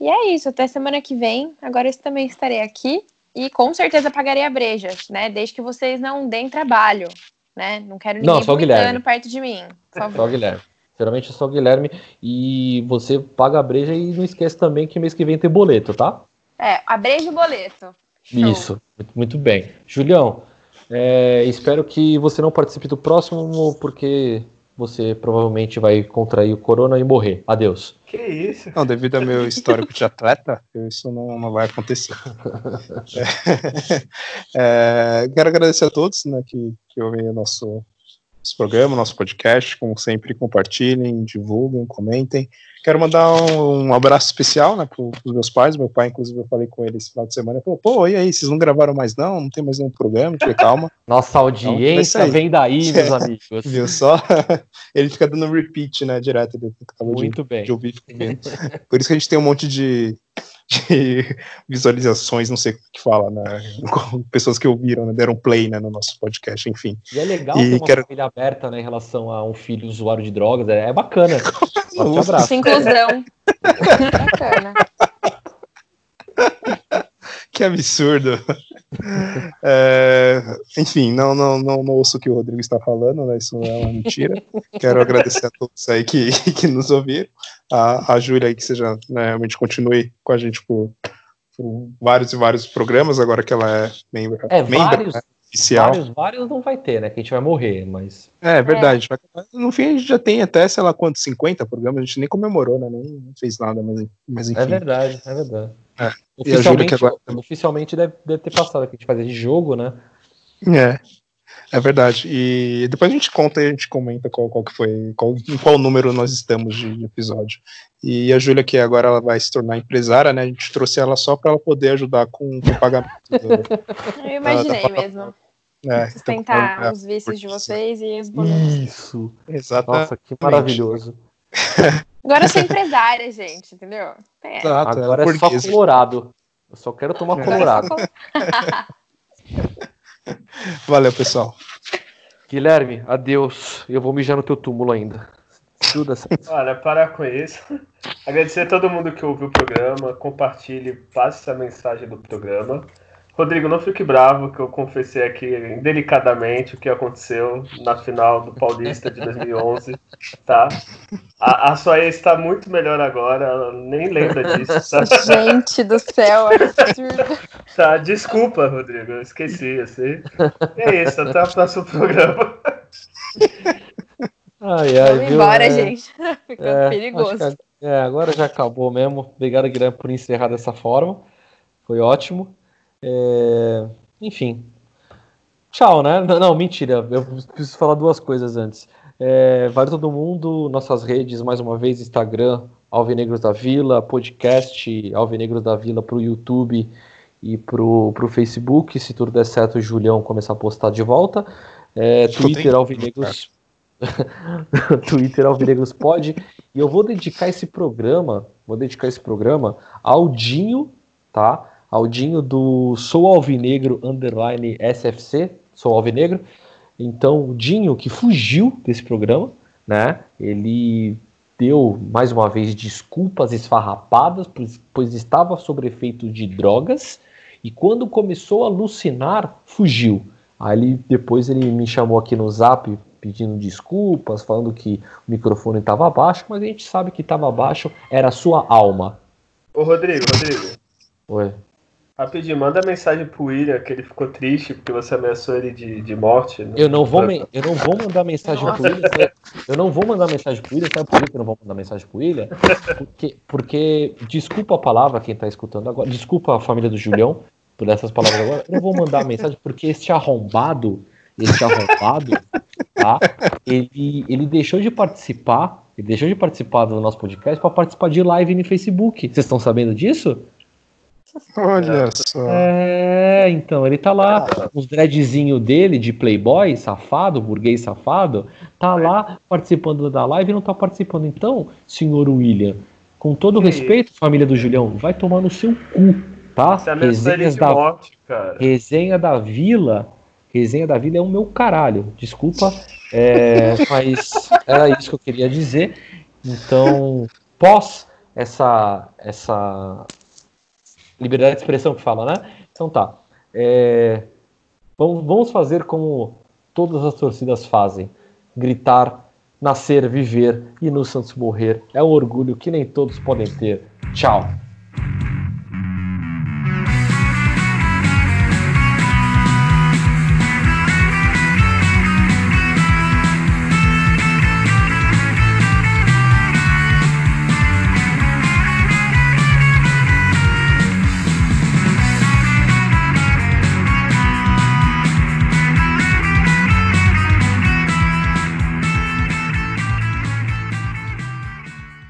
Speaker 2: E é isso, até semana que vem. Agora eu também estarei aqui e com certeza pagarei a breja, né? Desde que vocês não deem trabalho, né? Não quero ninguém
Speaker 1: Não, só Guilherme.
Speaker 2: perto de mim, favor.
Speaker 1: Só Guilherme. Geralmente é só o Guilherme. E você paga a breja e não esquece também que mês que vem tem boleto, tá?
Speaker 2: É, a breja e o boleto. Show.
Speaker 1: Isso, muito, muito bem. Julião, é, espero que você não participe do próximo, porque você provavelmente vai contrair o corona e morrer. Adeus.
Speaker 3: Que isso?
Speaker 4: não, devido ao meu histórico de atleta, isso não, não vai acontecer. É, quero agradecer a todos né, que, que ouvem o nosso, nosso programa, nosso podcast. Como sempre, compartilhem, divulguem, comentem. Quero mandar um, um abraço especial né, para os meus pais. Meu pai, inclusive, eu falei com ele esse final de semana. Ele falou: pô, e aí, vocês não gravaram mais não? Não tem mais nenhum programa? Falei, calma.
Speaker 1: Nossa
Speaker 4: é
Speaker 1: audiência
Speaker 4: aí.
Speaker 1: vem daí, meus amigos.
Speaker 4: Viu só? ele fica dando repeat, né, direto. Ele acabou de,
Speaker 1: Muito bem.
Speaker 4: de ouvir. Por isso que a gente tem um monte de, de visualizações, não sei o que fala, né? Pessoas que ouviram, né, deram play né, no nosso podcast, enfim.
Speaker 1: E é legal
Speaker 4: E
Speaker 1: ter uma
Speaker 4: quero-
Speaker 1: família aberta né, em relação a um filho usuário de drogas. É, é bacana. Forte abraço.
Speaker 2: Inclusão. Bacana.
Speaker 4: Que absurdo. É, enfim, não, não, não, não ouço o que o Rodrigo está falando, né? Isso é uma mentira. Quero agradecer a todos aí que, que nos ouviram. A, a Júlia aí que seja, né, realmente continue com a gente por, por vários e vários programas, agora que ela é membro,
Speaker 1: É,
Speaker 4: membro
Speaker 1: vários,
Speaker 4: né, oficial.
Speaker 1: vários, vários não vai ter, né? Que a gente vai morrer, mas.
Speaker 4: É verdade. No fim, a gente já tem até, sei lá quantos, 50 programas, a gente nem comemorou, né? Nem fez nada, mas, mas enfim.
Speaker 1: É verdade, é verdade.
Speaker 4: É. E
Speaker 1: Oficialmente,
Speaker 4: que agora-
Speaker 1: oficialmente deve, deve ter passado, que a gente fazia de jogo, né?
Speaker 4: É, é verdade. E depois a gente conta e a gente comenta qual, qual que foi, qual, em qual número nós estamos de, de episódio. E a Júlia, que agora ela vai se tornar empresária, né? A gente trouxe ela só para ela poder ajudar com, com o pagamento. do-
Speaker 2: Eu imaginei
Speaker 4: Ah, tá.
Speaker 2: mesmo.
Speaker 4: É,
Speaker 2: Sustentar
Speaker 4: então,
Speaker 2: os vícios de vocês e os boletos.
Speaker 1: Isso.
Speaker 4: é, exata-
Speaker 1: Nossa, que maravilhoso.
Speaker 2: Agora eu sou empresária, gente, entendeu? É.
Speaker 4: exato,
Speaker 1: Agora é só colorado. Eu só quero tomar
Speaker 4: É.
Speaker 1: colorado.
Speaker 2: Agora
Speaker 4: Valeu, pessoal.
Speaker 1: Guilherme, adeus. Eu vou mijar no teu túmulo ainda. Tudo assim.
Speaker 3: Olha, parar com isso. Agradecer a todo mundo que ouviu o programa, compartilhe, passe essa mensagem do programa. Rodrigo, não fique bravo que eu confessei aqui delicadamente o que aconteceu na final do Paulista de 2011, tá? A, a sua ex está muito melhor agora, ela nem lembra disso. Tá?
Speaker 2: Gente do céu, é absurdo.
Speaker 3: Tá, desculpa, Rodrigo, eu esqueci, assim. É isso, até o próximo programa.
Speaker 1: Ai, ai,
Speaker 2: Vamos
Speaker 1: viu?
Speaker 2: embora,
Speaker 1: É,
Speaker 2: gente. Fica
Speaker 1: é,
Speaker 2: perigoso.
Speaker 1: que- é, agora já acabou mesmo. Obrigado, Guilherme, por encerrar dessa forma. Foi ótimo. É, enfim. Tchau, né? Não, não, mentira. Eu preciso falar duas coisas antes. É, vale todo mundo, nossas redes, mais uma vez, Instagram, Alvinegros da Vila, podcast Alvinegros da Vila pro YouTube e pro, pro Facebook. Se tudo der certo, o Julião começar a postar de volta. É, Twitter Alvinegros. Twitter Alvinegros Pod. E eu vou dedicar esse programa, vou dedicar esse programa ao Dinho, tá? Ao Dinho do Sou Alvinegro underline SFC, Sou Alvinegro. Então, o Dinho, que fugiu desse programa, né? Ele deu, mais uma vez, desculpas esfarrapadas, pois, pois estava sob efeito de drogas, e quando começou a alucinar, fugiu. Aí depois ele me chamou aqui no zap pedindo desculpas, falando que o microfone estava baixo, mas a gente sabe que estava baixo, era a sua alma.
Speaker 3: Ô, Rodrigo, Rodrigo,
Speaker 1: Ué.
Speaker 3: Rapidinho, manda mensagem pro William que ele ficou triste porque você ameaçou ele de, de morte. né?
Speaker 1: Eu não vou, me- eu não vou mandar mensagem pro William. sabe? Eu não vou mandar mensagem pro William, sabe por que eu não vou mandar mensagem pro William? Porque, porque desculpa a palavra quem tá escutando agora, desculpa a família do Julião por essas palavras agora. Eu não vou mandar mensagem porque este arrombado, este arrombado, tá? Ele, ele deixou de participar, ele deixou de participar do nosso podcast para participar de live no Facebook. Vocês estão sabendo disso?
Speaker 4: Olha só.
Speaker 1: É, então, ele tá lá, os dreadzinho dele de playboy, safado, burguês safado, tá lá participando da live e não tá participando. Então, senhor William, com todo
Speaker 3: Que
Speaker 1: respeito, família do Julião, vai tomar no seu cu, tá? Resenhas
Speaker 3: de
Speaker 1: da,
Speaker 3: morte, cara.
Speaker 1: resenha da Vila, resenha da Vila é o meu caralho, desculpa, é, mas era isso que eu queria dizer. Então, pós essa, essa liberdade de expressão que fala, né? Então tá. É, vamos, vamos fazer como todas as torcidas fazem: gritar, nascer, viver e no Santos morrer. É um orgulho que nem todos podem ter. Tchau.